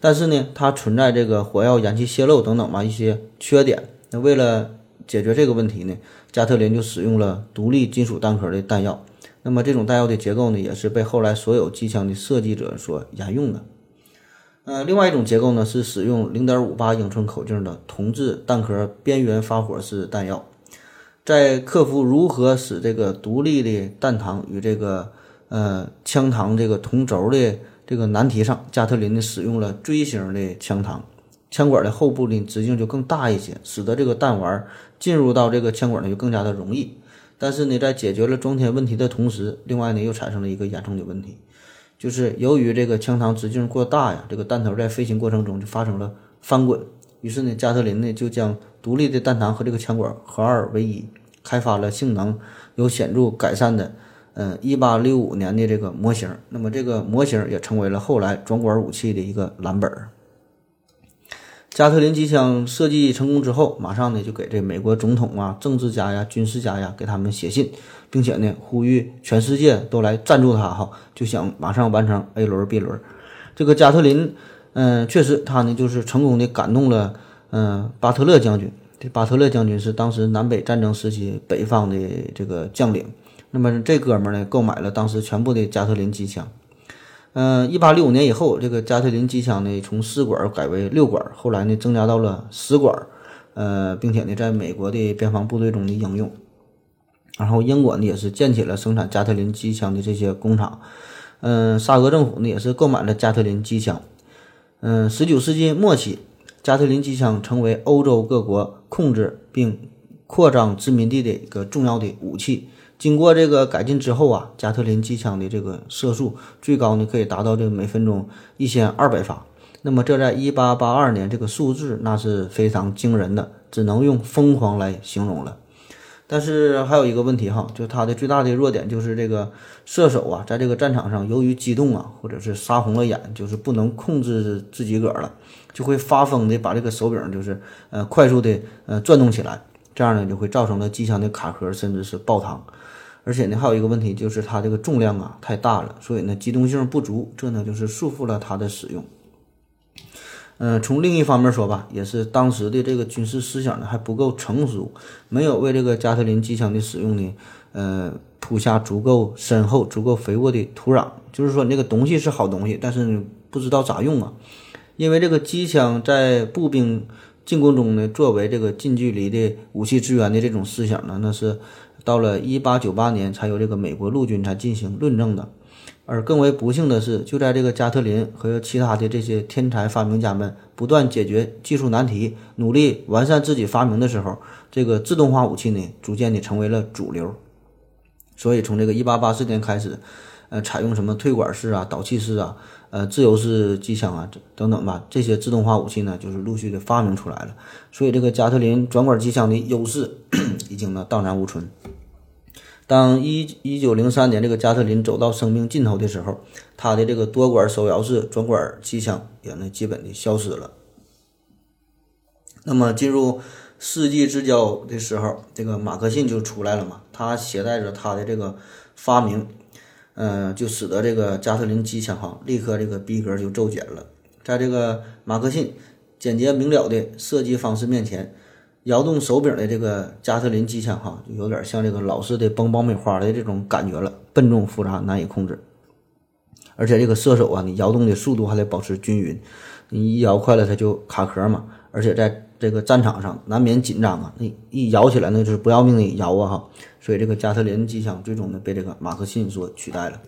但是呢，它存在这个火药燃气泄漏等等嘛一些缺点。那为了解决这个问题呢，加特林就使用了独立金属弹壳的弹药。那么这种弹药的结构呢，也是被后来所有机枪的设计者所沿用的。呃，另外一种结构呢是使用零点五八英寸口径的铜制弹壳边缘发火式弹药，在克服如何使这个独立的弹膛与这个呃枪膛这个同轴的这个难题上，加特林呢使用了锥形的枪膛，枪管的后部呢直径就更大一些，使得这个弹丸进入到这个枪管呢就更加的容易。但是呢，在解决了装填问题的同时，另外呢又产生了一个严重的问题。就是由于这个枪膛直径过大呀，这个弹头在飞行过程中就发生了翻滚。于是呢，加特林呢就将独立的弹膛和这个枪管合二为一，开发了性能有显著改善的，嗯，一八六五年的这个模型。那么这个模型也成为了后来装管武器的一个蓝本。加特林机枪设计成功之后，马上呢就给这美国总统啊、政治家呀、军事家呀给他们写信，并且呢呼吁全世界都来赞助他哈，就想马上完成 A 轮、B 轮。这个加特林，嗯，确实他呢就是成功的感动了，嗯，巴特勒将军。这巴特勒将军是当时南北战争时期北方的这个将领。那么这哥们儿呢购买了当时全部的加特林机枪。嗯，一八六五年以后，这个加特林机枪呢，从四管改为六管，后来呢，增加到了十管，呃，并且呢，在美国的边防部队中的应用。然后，英国呢也是建起了生产加特林机枪的这些工厂。嗯，沙俄政府呢也是购买了加特林机枪。嗯，十九世纪末期，加特林机枪成为欧洲各国控制并扩张殖民地的一个重要的武器。经过这个改进之后啊，加特林机枪的这个射速最高呢可以达到这个每分钟一千二百发。那么这在一八八二年这个数字那是非常惊人的，只能用疯狂来形容了。但是还有一个问题哈，就它的最大的弱点就是这个射手啊，在这个战场上由于激动啊，或者是杀红了眼，就是不能控制自己个儿了，就会发疯的把这个手柄就是呃快速的呃转动起来，这样呢就会造成了机枪的卡壳甚至是爆膛。而且呢，还有一个问题就是它这个重量啊太大了，所以呢机动性不足，这呢就是束缚了它的使用。嗯，从另一方面说吧，也是当时的这个军事思想呢还不够成熟，没有为这个加特林机枪的使用呢，呃铺下足够深厚、足够肥沃的土壤。就是说，那个东西是好东西，但是呢不知道咋用啊。因为这个机枪在步兵进攻中呢，作为这个近距离的武器支援的这种思想呢，那是到了一八九八年才由这个美国陆军才进行论证的。而更为不幸的是，就在这个加特林和其他的这些天才发明家们不断解决技术难题、努力完善自己发明的时候，这个自动化武器呢，逐渐的成为了主流。所以从这个一八八四年开始，呃，采用什么推管式啊、导气式啊、呃自由式机枪啊等等吧，这些自动化武器呢，就是陆续的发明出来了。所以这个加特林转管机枪的优势 已经呢荡然无存。当一一九零三年这个加特林走到生命尽头的时候，他的这个多管手摇式转管机枪也呢基本的消失了。那么进入世纪之交的时候，这个马克沁就出来了嘛，他携带着他的这个发明，嗯，就使得这个加特林机枪哈立刻这个逼格就骤减了。在这个马克沁简洁明了的设计方式面前。摇动手柄的这个加特林机枪，哈，就有点像这个老式的崩爆米花的这种感觉了，笨重复杂，难以控制。而且这个射手啊，你摇动的速度还得保持均匀，你一摇快了它就卡壳嘛。而且在这个战场上难免紧张啊，那一摇起来那就是不要命的摇啊哈。所以这个加特林机枪最终呢被这个马克沁所取代了。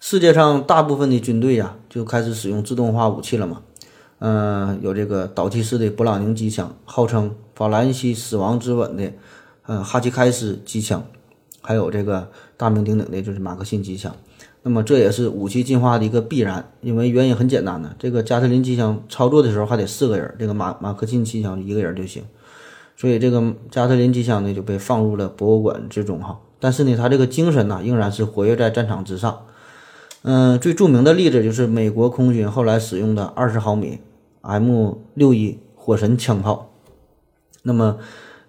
世界上大部分的军队呀就开始使用自动化武器了嘛。嗯，有这个导气式的勃朗宁机枪，号称法兰西死亡之吻的，嗯，哈奇开斯机枪，还有这个大名鼎鼎的就是马克沁机枪。那么这也是武器进化的一个必然，因为原因很简单呢，这个加特林机枪操作的时候还得四个人，这个马马克沁机枪一个人就行。所以这个加特林机枪呢就被放入了博物馆之中哈。但是呢，它这个精神呢仍然是活跃在战场之上。嗯，最著名的例子就是美国空军后来使用的二十毫米 M 六一火神枪炮。那么，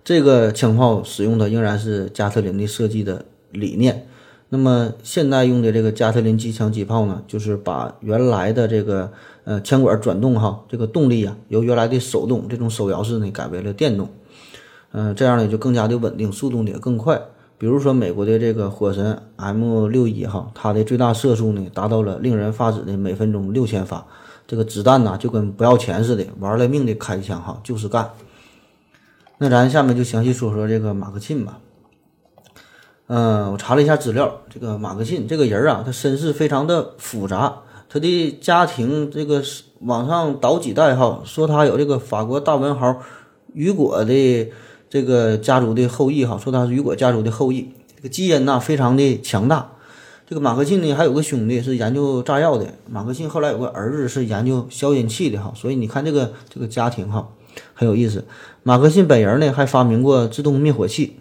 这个枪炮使用的仍然是加特林的设计的理念。那么，现在用的这个加特林机枪机炮呢，就是把原来的这个呃枪管转动哈，这个动力啊，由原来的手动这种手摇式呢，改为了电动。嗯，这样呢就更加的稳定，速度呢也更快。比如说，美国的这个火神 M 六一哈，它的最大射速呢达到了令人发指的每分钟六千发，这个子弹呐就跟不要钱似的，玩了命的开枪哈，就是干。那咱下面就详细说说这个马克沁吧。嗯，我查了一下资料，这个马克沁这个人啊，他身世非常的复杂，他的家庭这个往上倒几代哈，说他有这个法国大文豪雨果的。这个家族的后裔哈，说他是雨果家族的后裔，这个基因呐非常的强大。这个马克沁呢还有个兄弟是研究炸药的，马克沁后来有个儿子是研究消音器的哈，所以你看这个这个家庭哈很有意思。马克沁本人呢还发明过自动灭火器。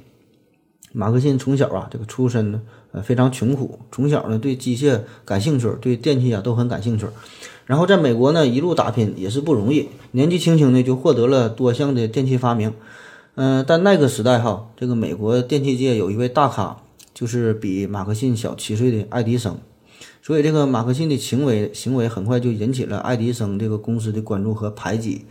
马克沁从小啊这个出身呢呃非常穷苦，从小呢对机械感兴趣，对电器啊都很感兴趣。然后在美国呢一路打拼也是不容易，年纪轻轻的就获得了多项的电器发明。嗯，但那个时代哈，这个美国电器界有一位大咖，就是比马克沁小七岁的爱迪生，所以这个马克沁的行为行为很快就引起了爱迪生这个公司的关注和排挤。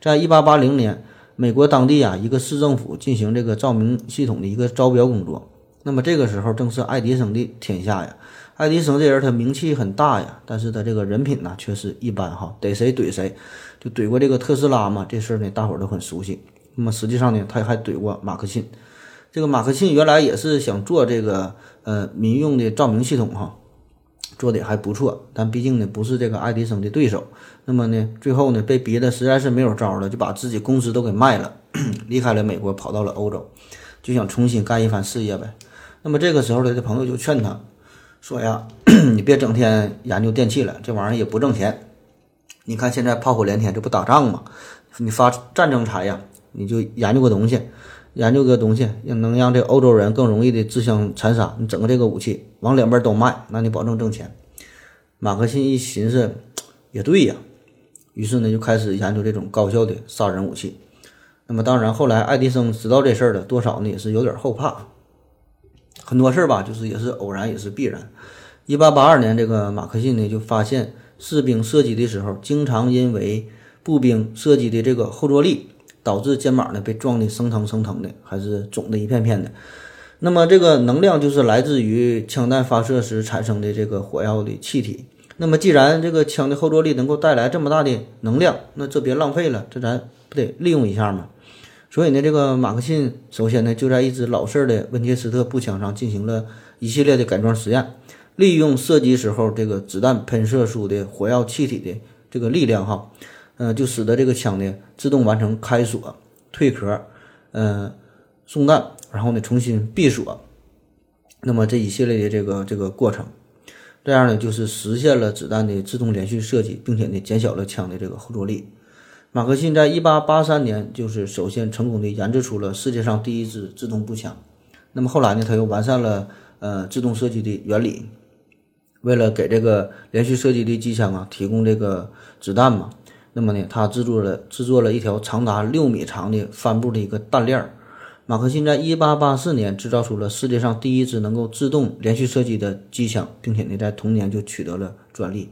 在一八八零年，美国当地啊一个市政府进行这个照明系统的一个招标工作，那么这个时候正是爱迪生的天下呀。爱迪生这人他名气很大呀，但是他这个人品呢却是一般哈，逮谁怼谁，就怼过这个特斯拉嘛，这事儿呢大伙儿都很熟悉。那么实际上呢，他还怼过马克沁。这个马克沁原来也是想做这个呃民用的照明系统哈，做的还不错。但毕竟呢不是这个爱迪生的对手。那么呢最后呢被逼的实在是没有招了，就把自己公司都给卖了，离开了美国，跑到了欧洲，就想重新干一番事业呗。那么这个时候他的朋友就劝他说呀：“ 你别整天研究电器了，这玩意儿也不挣钱。你看现在炮火连天，这不打仗吗？你发战争财呀。”你就研究个东西，研究个东西，让能让这欧洲人更容易的自相残杀。你整个这个武器往两边都卖，那你保证挣钱。马克沁一寻思，也对呀，于是呢就开始研究这种高效的杀人武器。那么当然，后来爱迪生知道这事儿了，多少呢也是有点后怕。很多事儿吧，就是也是偶然，也是必然。一八八二年，这个马克沁呢就发现，士兵射击的时候，经常因为步兵射击的这个后坐力。导致肩膀呢被撞得生疼生疼的，还是肿的一片片的。那么这个能量就是来自于枪弹发射时产生的这个火药的气体。那么既然这个枪的后坐力能够带来这么大的能量，那这别浪费了，这咱不得利用一下嘛。所以呢，这个马克沁首先呢就在一支老式的温切斯特步枪上进行了一系列的改装实验，利用射击时候这个子弹喷射出的火药气体的这个力量哈，呃，就使得这个枪呢自动完成开锁、退壳、呃送弹，然后呢重新闭锁。那么这一系列的这个这个过程，这样呢就是实现了子弹的自动连续射击，并且呢减小了枪的这个后坐力。马克沁在1883年就是首先成功的研制出了世界上第一支自动步枪。那么后来呢，他又完善了呃自动射击的原理。为了给这个连续射击的机枪啊提供这个子弹嘛，那么呢，他制作了制作了一条长达六米长的帆布的一个弹链儿。马克沁在1884年制造出了世界上第一支能够自动连续射击的机枪，并且呢，在同年就取得了专利。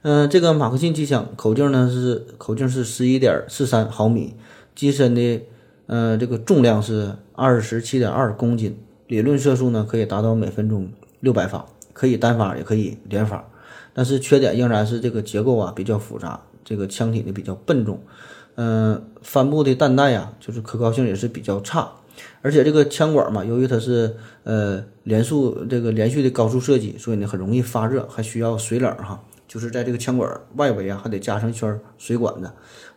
嗯，这个马克沁机枪口径呢是口径是十一点四三毫米，机身的呃这个重量是二十七点二公斤，理论射速呢可以达到每分钟六百发，可以单发也可以连发，但是缺点仍然是这个结构啊比较复杂，这个枪体呢比较笨重，嗯，帆布的弹带呀就是可靠性也是比较差，而且这个枪管嘛，由于它是呃连速这个连续的高速射击，所以呢很容易发热，还需要水冷哈。就是在这个枪管外围啊，还得加上一圈水管子，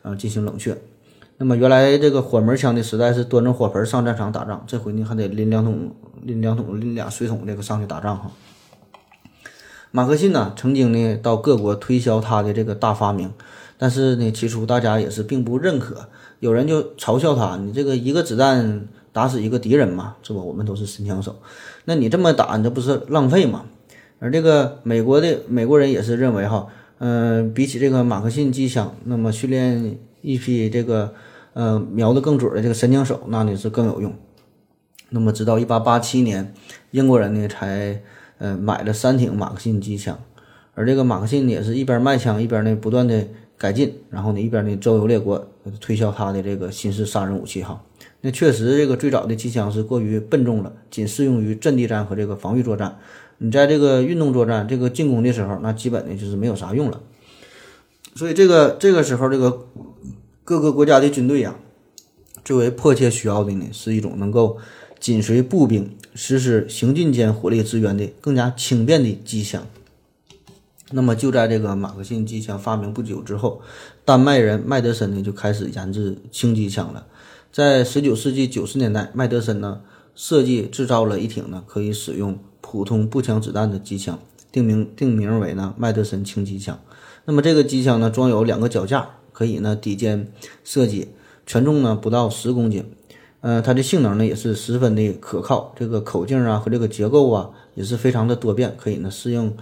啊，进行冷却。那么原来这个火门枪的时代是端着火盆上战场打仗，这回呢还得拎两桶、拎两桶、拎俩水桶这个上去打仗哈。马克沁呢曾经呢到各国推销他的这个大发明，但是呢起初大家也是并不认可，有人就嘲笑他：“你这个一个子弹打死一个敌人嘛，是吧？我们都是神枪手，那你这么打，你这不是浪费吗？”而这个美国的美国人也是认为哈，嗯，比起这个马克沁机枪，那么训练一批这个呃瞄得更准的这个神枪手，那你是更有用。那么直到一八八七年，英国人呢才呃买了三挺马克沁机枪，而这个马克沁也是一边卖枪一边呢不断的改进，然后呢一边呢周游列国推销他的这个新式杀人武器哈。那确实这个最早的机枪是过于笨重了，仅适用于阵地战和这个防御作战。你在这个运动作战、这个进攻的时候，那基本呢就是没有啥用了。所以这个这个时候，这个各个国家的军队呀，最为迫切需要的呢，是一种能够紧随步兵实施行进间火力支援的更加轻便的机枪。那么就在这个马克沁机枪发明不久之后，丹麦人麦德森呢就开始研制轻机枪了。在十九世纪九十年代，麦德森呢设计制造了一挺呢可以使用。普通步枪子弹的机枪，定名定名为呢麦德森轻机枪。那么这个机枪呢装有两个脚架，可以呢抵肩射击，全重呢不到十公斤。呃，它的性能呢也是十分的可靠。这个口径啊和这个结构啊也是非常的多变，可以呢适应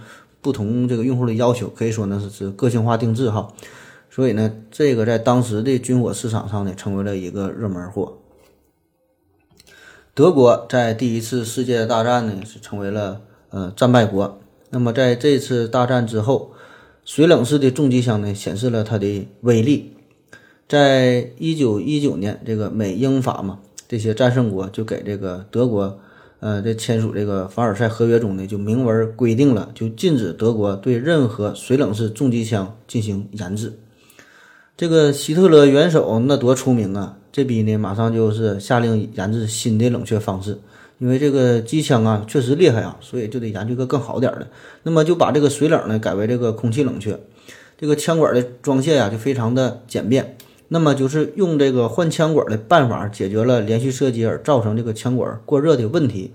不同这个用户的要求，可以说呢是是个性化定制哈。所以呢这个在当时的军火市场上呢成为了一个热门货。德国在第一次世界大战呢是成为了呃战败国。那么在这次大战之后，水冷式的重机枪呢显示了它的威力。在一九一九年，这个美英法嘛这些战胜国就给这个德国呃在签署这个凡尔赛合约中呢就明文规定了，就禁止德国对任何水冷式重机枪进行研制。这个希特勒元首那多出名啊！这逼呢，马上就是下令研制新的冷却方式，因为这个机枪啊确实厉害啊，所以就得研究个更好点的。那么就把这个水冷呢改为这个空气冷却，这个枪管的装卸呀就非常的简便。那么就是用这个换枪管的办法解决了连续射击而造成这个枪管过热的问题。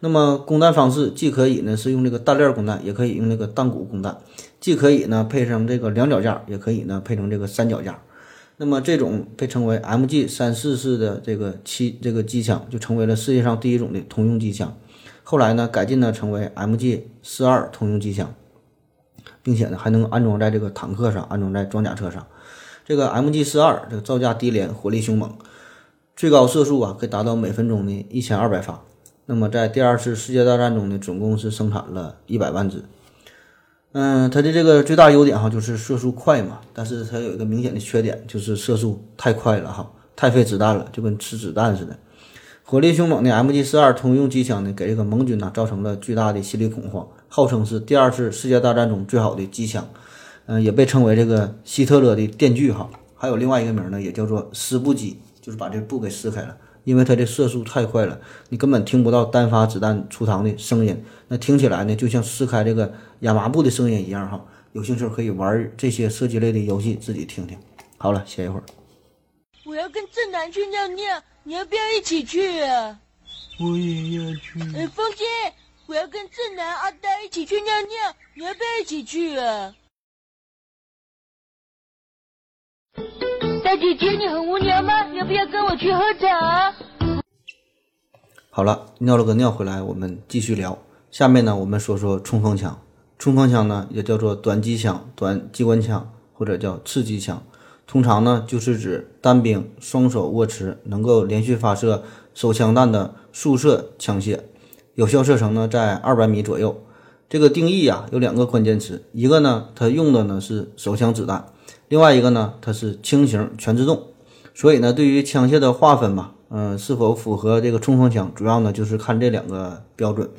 那么供弹方式既可以呢是用这个弹链供弹，也可以用那个弹鼓供弹，既可以呢配上这个两脚架，也可以呢配成这个三脚架。那么这种被称为 MG 三四式的这个七这个机枪，就成为了世界上第一种的通用机枪。后来呢，改进呢成为 MG 四二通用机枪，并且呢还能安装在这个坦克上，安装在装甲车上。这个 MG 四二这个造价低廉，火力凶猛，最高射速啊可以达到每分钟的一千二百发。那么在第二次世界大战中呢，总共是生产了一百万支。嗯，它的这个最大优点哈就是射速快嘛，但是它有一个明显的缺点，就是射速太快了哈，太费子弹了，就跟吃子弹似的。火力凶猛的 MG 四二通用机枪呢，给这个盟军呢造成了巨大的心理恐慌，号称是第二次世界大战中最好的机枪，嗯，也被称为这个希特勒的电锯哈，还有另外一个名呢，也叫做撕布机，就是把这布给撕开了。因为它的射速太快了，你根本听不到单发子弹出膛的声音，那听起来呢，就像撕开这个亚麻布的声音一样哈。有兴趣可以玩这些射击类的游戏，自己听听。好了，歇一会儿。我要跟正南去尿尿，你要不要一起去啊？我也要去。哎，风姐，我要跟正南、阿呆一起去尿尿，你要不要一起去啊？大姐姐，你很无聊吗？要不要跟我去喝茶？好了，尿了个尿回来，我们继续聊。下面呢，我们说说冲锋枪。冲锋枪呢，也叫做短机枪、短机关枪，或者叫刺机枪。通常呢，就是指单兵双手握持，能够连续发射手枪弹的速射枪械，有效射程呢在二百米左右。这个定义啊，有两个关键词，一个呢，它用的呢是手枪子弹。另外一个呢，它是轻型全自动，所以呢，对于枪械的划分吧，嗯，是否符合这个冲锋枪，主要呢就是看这两个标准。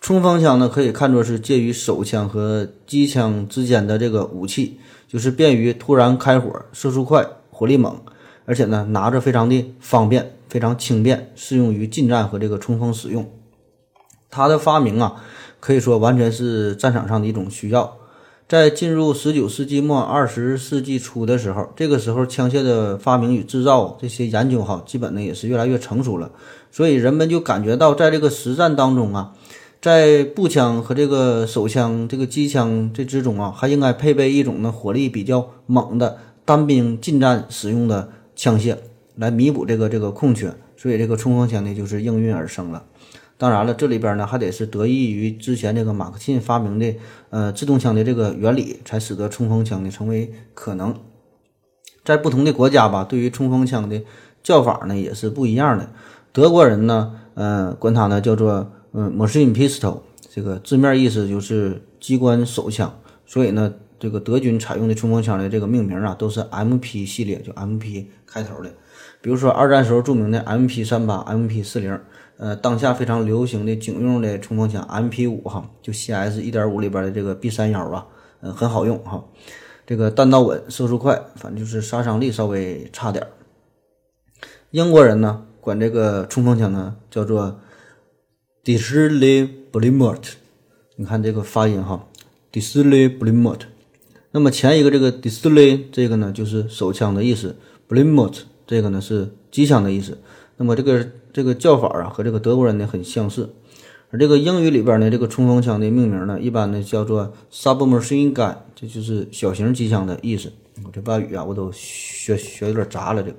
冲锋枪呢，可以看作是介于手枪和机枪之间的这个武器，就是便于突然开火，射速快，火力猛，而且呢，拿着非常的方便，非常轻便，适用于近战和这个冲锋使用。它的发明啊，可以说完全是战场上的一种需要。在进入十九世纪末二十世纪初的时候，这个时候枪械的发明与制造这些研究哈，基本呢也是越来越成熟了。所以人们就感觉到，在这个实战当中啊，在步枪和这个手枪、这个机枪这之中啊，还应该配备一种呢火力比较猛的单兵近战使用的枪械，来弥补这个这个空缺。所以这个冲锋枪呢，就是应运而生了。当然了，这里边呢还得是得益于之前这个马克沁发明的呃自动枪的这个原理，才使得冲锋枪呢成为可能。在不同的国家吧，对于冲锋枪的叫法呢也是不一样的。德国人呢，呃，管它呢叫做嗯 machine pistol，这个字面意思就是机关手枪。所以呢，这个德军采用的冲锋枪的这个命名啊，都是 MP 系列，就 MP 开头的。比如说二战时候著名的 MP 三八、MP 四零。呃，当下非常流行的警用的冲锋枪 MP 五哈，就 CS 一点五里边的这个 B 三幺啊，嗯，很好用哈。这个弹道稳，射速快，反正就是杀伤力稍微差点儿。英国人呢，管这个冲锋枪呢叫做 d i s l e y b l i m o t 你看这个发音哈 d i s l e y b l i m o t 那么前一个这个 d i s l e y 这个呢就是手枪的意思 b l i m o t 这个呢是机枪的意思。那么这个。这个叫法啊和这个德国人呢很相似，而这个英语里边呢这个冲锋枪的命名呢一般呢叫做 submachine gun，这就是小型机枪的意思。我这外语啊我都学学有点杂了。这个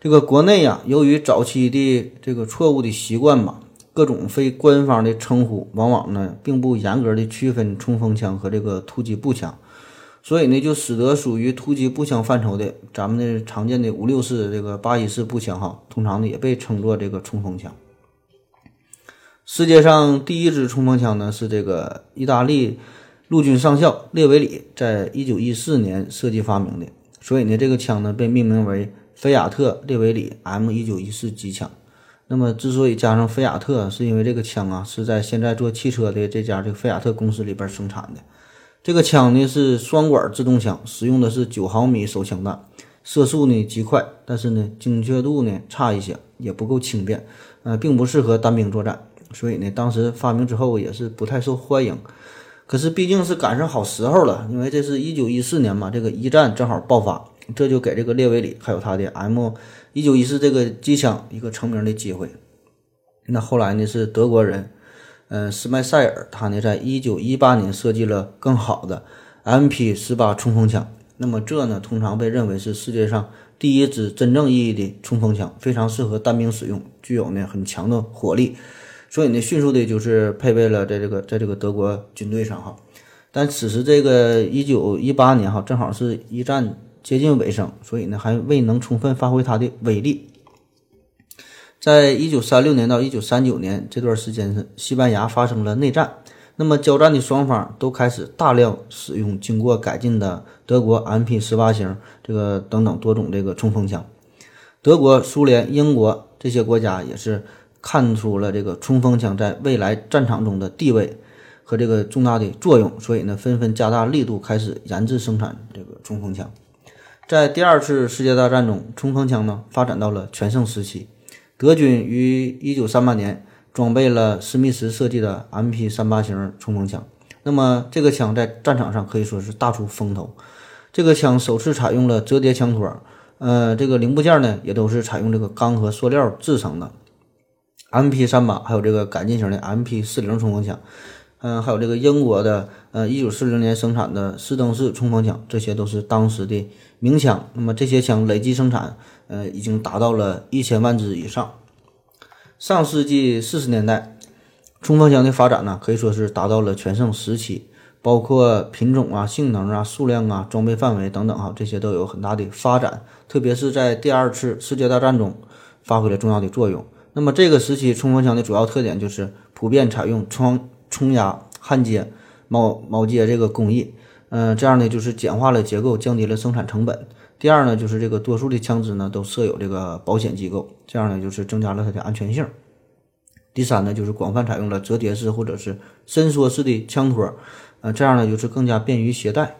这个国内呀，由于早期的这个错误的习惯吧，各种非官方的称呼往往呢并不严格的区分冲锋枪和这个突击步枪。所以呢，就使得属于突击步枪范畴的，咱们的常见的五六式这个八一式步枪哈，通常呢也被称作这个冲锋枪。世界上第一支冲锋枪呢，是这个意大利陆军上校列维里在一九一四年设计发明的，所以呢，这个枪呢被命名为菲亚特列维里 M 一九一四机枪。那么，之所以加上菲亚特，是因为这个枪啊是在现在做汽车的这家这个菲亚特公司里边生产的。这个枪呢是双管自动枪，使用的是九毫米手枪弹，射速呢极快，但是呢精确度呢差一些，也不够轻便，呃，并不适合单兵作战，所以呢当时发明之后也是不太受欢迎。可是毕竟是赶上好时候了，因为这是一九一四年嘛，这个一战正好爆发，这就给这个列维里还有他的 M 一九一四这个机枪一个成名的机会。那后来呢是德国人。嗯，斯麦塞尔他呢，在一九一八年设计了更好的 MP 十八冲锋枪。那么这呢，通常被认为是世界上第一支真正意义的冲锋枪，非常适合单兵使用，具有呢很强的火力。所以呢，迅速的就是配备了在这个在这个德国军队上哈。但此时这个一九一八年哈，正好是一战接近尾声，所以呢，还未能充分发挥它的威力。在一九三六年到一九三九年这段时间，是西班牙发生了内战。那么交战的双方都开始大量使用经过改进的德国 MP 十八型这个等等多种这个冲锋枪。德国、苏联、英国这些国家也是看出了这个冲锋枪在未来战场中的地位和这个重大的作用，所以呢，纷纷加大力度开始研制生产这个冲锋枪。在第二次世界大战中，冲锋枪呢发展到了全盛时期。德军于1938年装备了史密斯设计的 MP38 型冲锋枪。那么这个枪在战场上可以说是大出风头。这个枪首次采用了折叠枪托，呃，这个零部件呢也都是采用这个钢和塑料制成的。MP38 还有这个改进型的 MP40 冲锋枪，嗯，还有这个英国的呃1940年生产的斯登式冲锋枪，这些都是当时的名枪。那么这些枪累计生产，呃，已经达到了一千万支以上。上世纪四十年代，冲锋枪的发展呢，可以说是达到了全盛时期，包括品种啊、性能啊、数量啊、装备范围等等哈，这些都有很大的发展。特别是在第二次世界大战中，发挥了重要的作用。那么这个时期冲锋枪的主要特点就是普遍采用冲冲压、焊接、铆铆接这个工艺，嗯，这样呢就是简化了结构，降低了生产成本。第二呢，就是这个多数的枪支呢都设有这个保险机构，这样呢就是增加了它的安全性。第三呢，就是广泛采用了折叠式或者是伸缩式的枪托，呃，这样呢就是更加便于携带。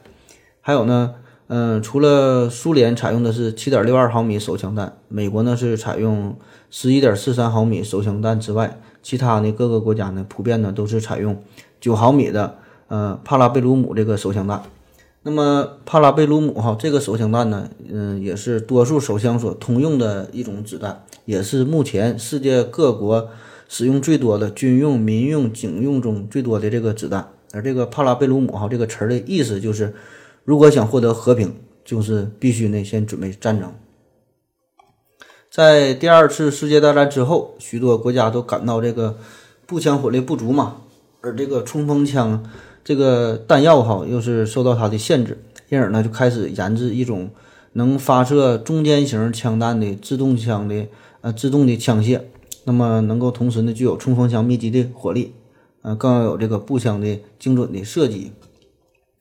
还有呢。嗯，除了苏联采用的是七点六二毫米手枪弹，美国呢是采用十一点四三毫米手枪弹之外，其他呢各个国家呢普遍呢都是采用九毫米的呃帕拉贝鲁姆这个手枪弹。那么帕拉贝鲁姆哈这个手枪弹呢，嗯，也是多数手枪所通用的一种子弹，也是目前世界各国使用最多的军用、民用、警用中最多的这个子弹。而这个帕拉贝鲁姆哈这个词儿的意思就是。如果想获得和平，就是必须呢先准备战争。在第二次世界大战之后，许多国家都感到这个步枪火力不足嘛，而这个冲锋枪这个弹药哈又是受到它的限制，因而呢就开始研制一种能发射中间型枪弹的自动枪的呃自动的枪械，那么能够同时呢具有冲锋枪密集的火力，呃更要有这个步枪的精准的射击。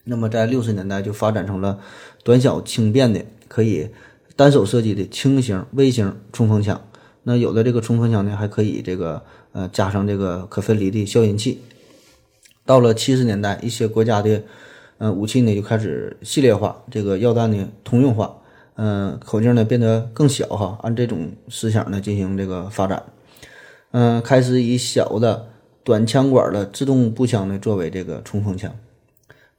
那么在六十年代就发展成了短小轻便的、可以单手射击的轻型微型冲锋枪。那有的这个冲锋枪呢，还可以这个呃加上这个可分离的消音器。到了七十年代，一些国家的呃武器呢就开始系列化，这个药弹呢通用化，嗯，口径呢变得更小哈。按这种思想呢进行这个发展，嗯，开始以小的短枪管的自动步枪呢作为这个冲锋枪。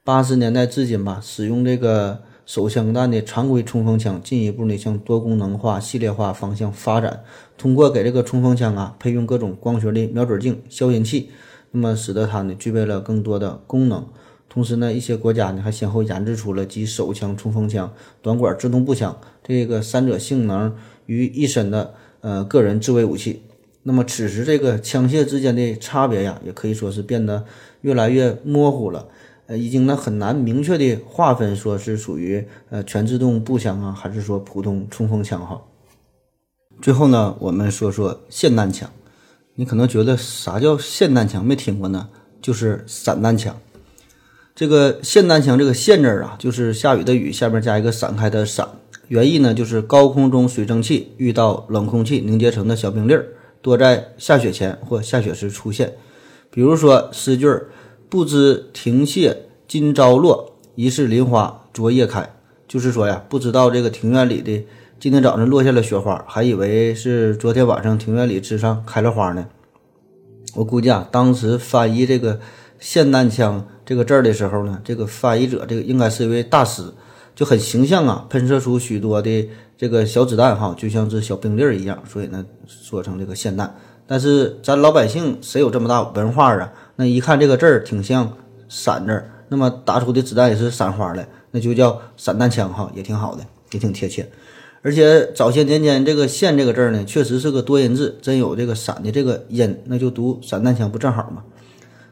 八十年代至今吧，使用这个手枪弹的常规冲锋枪进一步呢向多功能化、系列化方向发展。通过给这个冲锋枪啊配用各种光学的瞄准镜、消音器，那么使得它呢具备了更多的功能。同时呢，一些国家呢还先后研制出了集手枪、冲锋枪、短管自动步枪这个三者性能于一身的呃个人自卫武器。那么此时这个枪械之间的差别呀，也可以说是变得越来越模糊了。呃，已经呢很难明确的划分，说是属于呃全自动步枪啊，还是说普通冲锋枪哈。最后呢，我们说说霰弹枪。你可能觉得啥叫霰弹枪？没听过呢，就是散弹枪。这个霰弹枪这个霰字啊，就是下雨的雨下面加一个散开的散，原意呢就是高空中水蒸气遇到冷空气凝结成的小冰粒儿，多在下雪前或下雪时出现。比如说诗句儿。不知庭谢今朝落，疑是林花昨夜开。就是说呀，不知道这个庭院里的今天早上落下了雪花，还以为是昨天晚上庭院里枝上开了花呢。我估计啊，当时翻译这个霰弹枪这个字儿的时候呢，这个翻译者这个应该是一位大师，就很形象啊，喷射出许多的这个小子弹哈，就像是小冰粒儿一样，所以呢说成这个霰弹。但是咱老百姓谁有这么大文化啊？那一看这个字儿挺像“散”字儿，那么打出的子弹也是散花的，那就叫散弹枪哈，也挺好的，也挺贴切。而且早些年间，这个“线”这个字儿呢，确实是个多音字，真有这个“散”的这个音，那就读散弹枪不正好吗？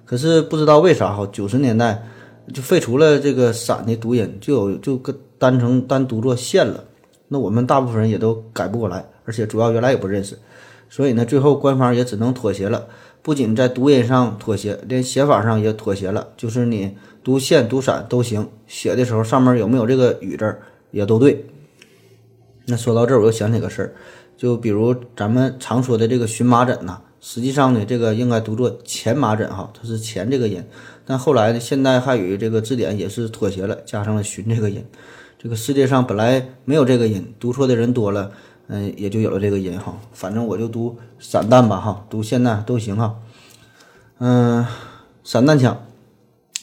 可是不知道为啥哈，九十年代就废除了这个“散”的读音，就有就跟单成单读作“线”了。那我们大部分人也都改不过来，而且主要原来也不认识，所以呢，最后官方也只能妥协了。不仅在读音上妥协，连写法上也妥协了。就是你读线、读散都行，写的时候上面有没有这个雨字也都对。那说到这儿，我又想起个事儿，就比如咱们常说的这个荨麻疹呐，实际上呢，这个应该读作前麻疹哈，它是前这个音。但后来呢，现代汉语这个字典也是妥协了，加上了荨这个音。这个世界上本来没有这个音，读错的人多了，嗯，也就有了这个音哈。反正我就读散弹吧哈，读现代都行哈。嗯，散弹枪，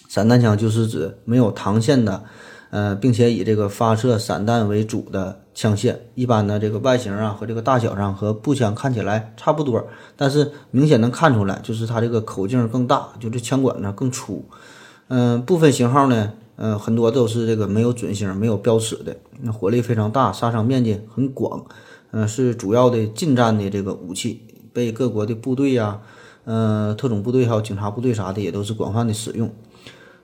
散弹枪就是指没有膛线的，呃，并且以这个发射散弹为主的枪械。一般呢，这个外形啊和这个大小上和步枪看起来差不多，但是明显能看出来，就是它这个口径更大，就这枪管呢更粗。嗯，部分型号呢。呃，很多都是这个没有准星、没有标尺的，那火力非常大，杀伤面积很广，呃，是主要的近战的这个武器，被各国的部队呀、呃，特种部队还有警察部队啥的也都是广泛的使用。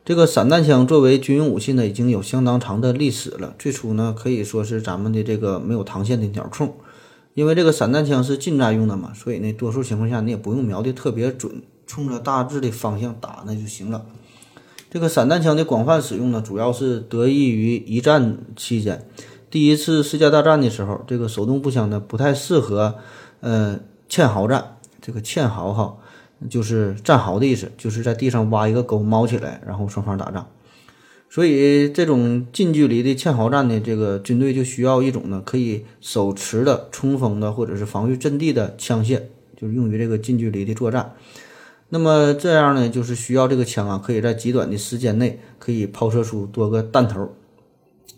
这个散弹枪作为军用武器呢，已经有相当长的历史了。最初呢，可以说是咱们的这个没有膛线的鸟铳，因为这个散弹枪是近战用的嘛，所以呢，多数情况下你也不用瞄的特别准，冲着大致的方向打那就行了。这个散弹枪的广泛使用呢，主要是得益于一战期间，第一次世界大战的时候，这个手动步枪呢不太适合，呃，堑壕战。这个堑壕哈，就是战壕的意思，就是在地上挖一个沟猫起来，然后双方打仗。所以这种近距离的堑壕战呢，这个军队就需要一种呢可以手持的冲锋的或者是防御阵地的枪械，就是用于这个近距离的作战。那么这样呢，就是需要这个枪啊，可以在极短的时间内可以抛射出多个弹头。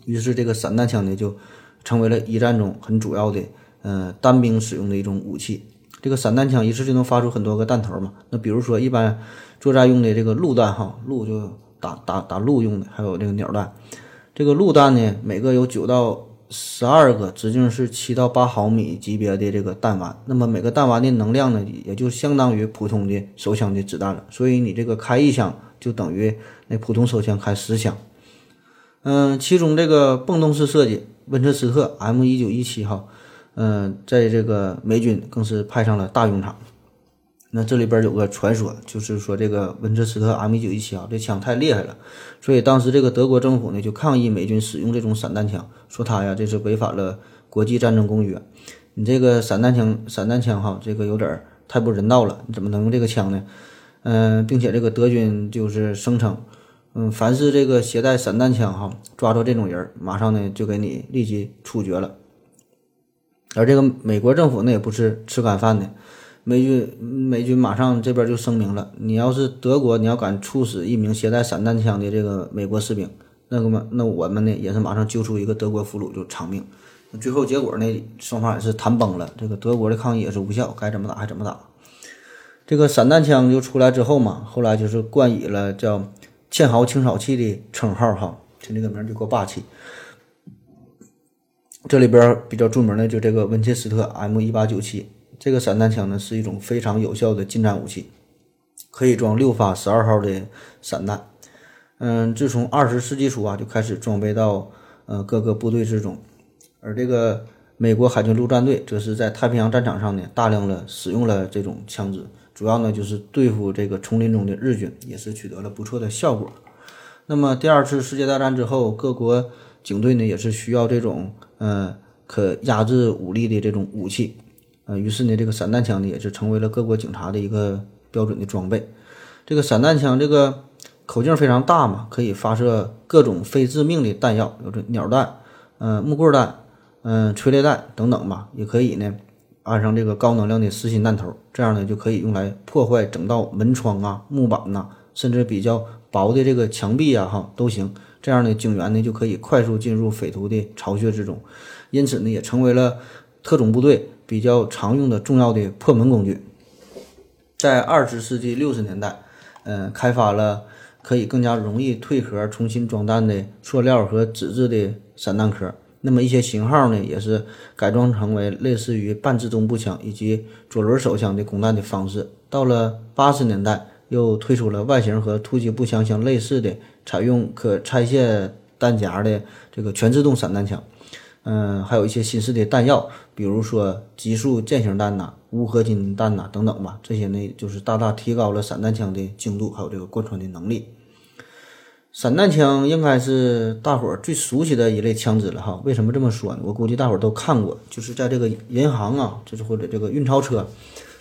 于是这个散弹枪呢，就成为了一战中很主要的，呃，单兵使用的一种武器。这个散弹枪一次就能发出很多个弹头嘛。那比如说一般作战用的这个陆弹哈，陆就打打打陆用的，还有这个鸟弹。这个陆弹呢，每个有九到。十二个直径是七到八毫米级别的这个弹丸，那么每个弹丸的能量呢，也就相当于普通的手枪的子弹了。所以你这个开一枪就等于那普通手枪开十枪。嗯，其中这个泵动式设计温彻斯特 M 一九一七哈，嗯，在这个美军更是派上了大用场。那这里边有个传说，就是说这个温彻斯特 M 九一七啊，这枪太厉害了，所以当时这个德国政府呢就抗议美军使用这种散弹枪，说他呀这是违反了国际战争公约。你这个散弹枪，散弹枪哈，这个有点太不人道了，你怎么能用这个枪呢？嗯，并且这个德军就是声称，嗯，凡是这个携带散弹枪哈，抓住这种人，马上呢就给你立即处决了。而这个美国政府呢也不是吃干饭的。美军美军马上这边就声明了，你要是德国，你要敢处死一名携带散弹枪的这个美国士兵，那个么那我们呢也是马上揪出一个德国俘虏就偿命。最后结果呢，双方也是谈崩了，这个德国的抗议也是无效，该怎么打还怎么打。这个散弹枪就出来之后嘛，后来就是冠以了叫“堑壕清扫器”的称号哈，听这个名就够霸气。这里边比较著名的就这个温切斯特 M 一八九七。这个散弹枪呢是一种非常有效的近战武器，可以装六发十二号的散弹。嗯，自从二十世纪初啊就开始装备到呃各个部队之中，而这个美国海军陆战队则是在太平洋战场上呢大量的使用了这种枪支，主要呢就是对付这个丛林中的日军，也是取得了不错的效果。那么第二次世界大战之后，各国警队呢也是需要这种呃可压制武力的这种武器。呃，于是呢，这个散弹枪呢也是成为了各国警察的一个标准的装备。这个散弹枪这个口径非常大嘛，可以发射各种非致命的弹药，有这鸟弹、呃木棍弹、嗯催泪弹等等吧，也可以呢安上这个高能量的实心弹头，这样呢就可以用来破坏整道门窗啊、木板呐，甚至比较薄的这个墙壁啊，哈都行。这样呢，警员呢就可以快速进入匪徒的巢穴之中，因此呢也成为了特种部队。比较常用的重要的破门工具，在二十世纪六十年代，嗯，开发了可以更加容易退壳、重新装弹的塑料和纸质的散弹壳。那么一些型号呢，也是改装成为类似于半自动步枪以及左轮手枪的供弹的方式。到了八十年代，又推出了外形和突击步枪相类似的、采用可拆卸弹夹的这个全自动散弹枪。嗯，还有一些新式的弹药，比如说极速践行弹呐、无合金弹呐等等吧。这些呢，就是大大提高了散弹枪的精度，还有这个贯穿的能力。散弹枪应该是大伙儿最熟悉的一类枪支了哈。为什么这么说呢？我估计大伙儿都看过，就是在这个银行啊，就是或者这个运钞车，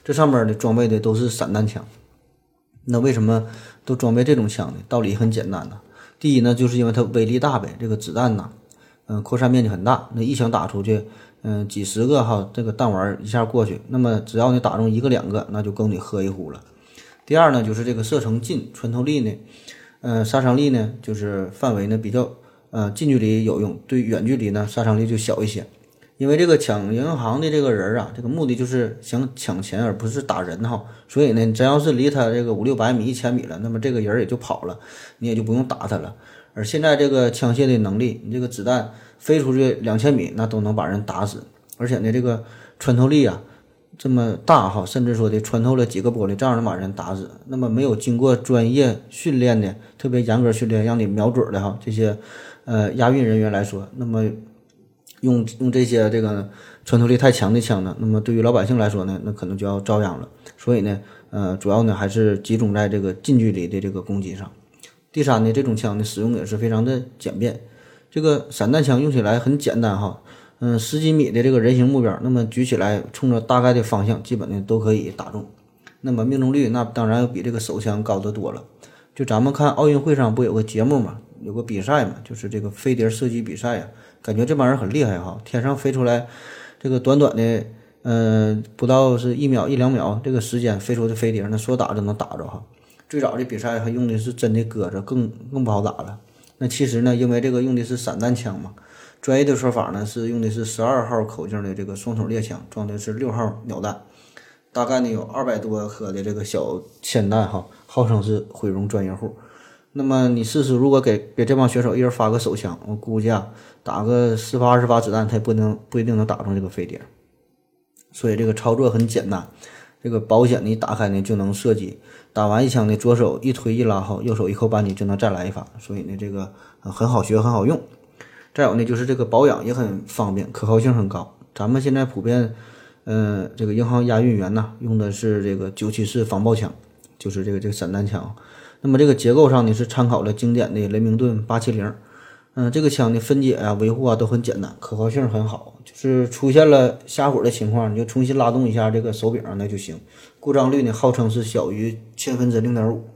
这上面的装备的都是散弹枪。那为什么都装备这种枪呢？道理很简单呐。第一呢，就是因为它威力大呗，这个子弹呐。嗯、扩散面积很大，那一枪打出去，嗯、几十个哈这个弹丸一下过去，那么只要你打中一个两个，那就够你喝一壶了。第二呢，就是这个射程近，穿透力呢，呃，杀伤力呢，就是范围呢比较，呃，近距离有用，对远距离呢杀伤力就小一些。因为这个抢银行的这个人啊，这个目的就是想抢钱，而不是打人哈。所以呢，真要是离他这个五六百米、一千米了，那么这个人也就跑了，你也就不用打他了。而现在这个枪械的能力，你这个子弹飞出去两千米，那都能把人打死。而且呢，这个穿透力啊这么大哈，甚至说的穿透了几个玻璃，照样能把人打死。那么没有经过专业训练的、特别严格训练让你瞄准的哈这些呃押运人员来说，那么用用这些这个穿透力太强的枪呢，那么对于老百姓来说呢，那可能就要遭殃了。所以呢，呃，主要呢还是集中在这个近距离的这个攻击上。第三呢，这种枪的使用也是非常的简便，这个散弹枪用起来很简单哈，嗯，十几米的这个人形目标，那么举起来冲着大概的方向，基本呢都可以打中。那么命中率那当然要比这个手枪高得多了。就咱们看奥运会上不有个节目嘛，有个比赛嘛，就是这个飞碟射击比赛呀、感觉这帮人很厉害哈，天上飞出来这个短短的，呃，不到是一秒一两秒这个时间飞出的飞碟，那说打就能打着哈。最早的比赛还用的是真的鸽子，更更不好打了。那其实呢，因为这个用的是散弹枪嘛，专业的说法呢是用的是十二号口径的这个双筒猎枪，装的是六号鸟弹，大概呢有二百多颗的这个小铅弹哈，号称是毁容专业户。那么你试试，如果给给这帮选手一人发个手枪，我估计啊，打个十发二十发子弹，他也不能不一定能打中这个飞碟。所以这个操作很简单，这个保险你打开呢就能射击，打完一枪呢左手一推一拉后，右手一扣扳机就能再来一发，所以呢这个很好学很好用。再有呢就是这个保养也很方便，可靠性很高。咱们现在普遍，呃这个银行押运员呐用的是这个九七式防爆枪，就是这个这个散弹枪。那么这个结构上呢是参考了经典的雷明顿八七零，嗯，这个枪的分解啊、维护啊都很简单，可靠性很好。就是出现了瞎火的情况，你就重新拉动一下这个手柄那就行。故障率呢号称是小于千分之零点五。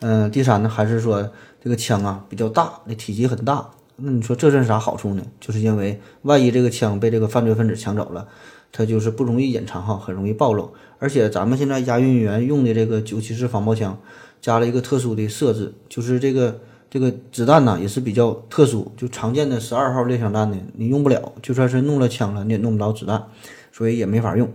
嗯，第三呢还是说这个枪啊比较大，这体积很大。那你说这是啥好处呢？就是因为万一这个枪被这个犯罪分子抢走了，它就是不容易隐藏哈，很容易暴露。而且咱们现在押运员用的这个九七式防爆枪，加了一个特殊的设置，就是这个这个子弹呢也是比较特殊，就常见的十二号猎枪弹呢你用不了，就算是弄了枪了你也弄不着子弹，所以也没法用。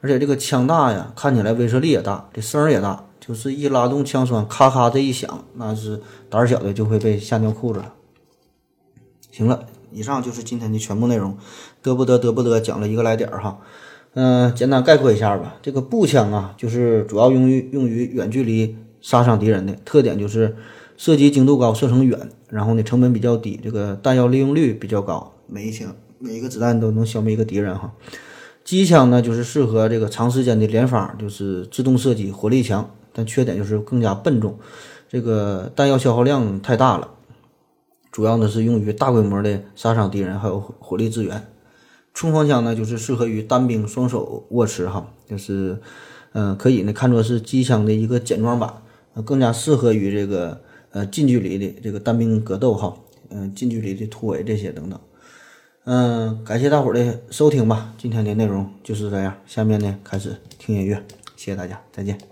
而且这个枪大呀，看起来威慑力也大，这声儿也大，就是一拉动枪栓，咔咔这一响，那是胆小的就会被吓尿裤子了。行了，以上就是今天的全部内容，嘚不嘚嘚不嘚讲了一个来点儿哈。嗯、简单概括一下吧。这个步枪啊，就是主要用于用于远距离杀伤敌人的，特点就是射击精度高，射程远，然后呢成本比较低，这个弹药利用率比较高，每一枪每一个子弹都能消灭一个敌人哈。机枪呢，就是适合这个长时间的连发，就是自动射击，火力强，但缺点就是更加笨重，这个弹药消耗量太大了。主要呢是用于大规模的杀伤敌人，还有火力支援。冲锋枪呢，就是适合于单兵双手握持哈，就是，嗯、可以呢看作是机枪的一个简装版，更加适合于这个呃近距离的这个单兵格斗哈，嗯、近距离的突围这些等等。嗯、感谢大伙儿的收听吧，今天的内容就是这样，下面呢开始听音乐，谢谢大家，再见。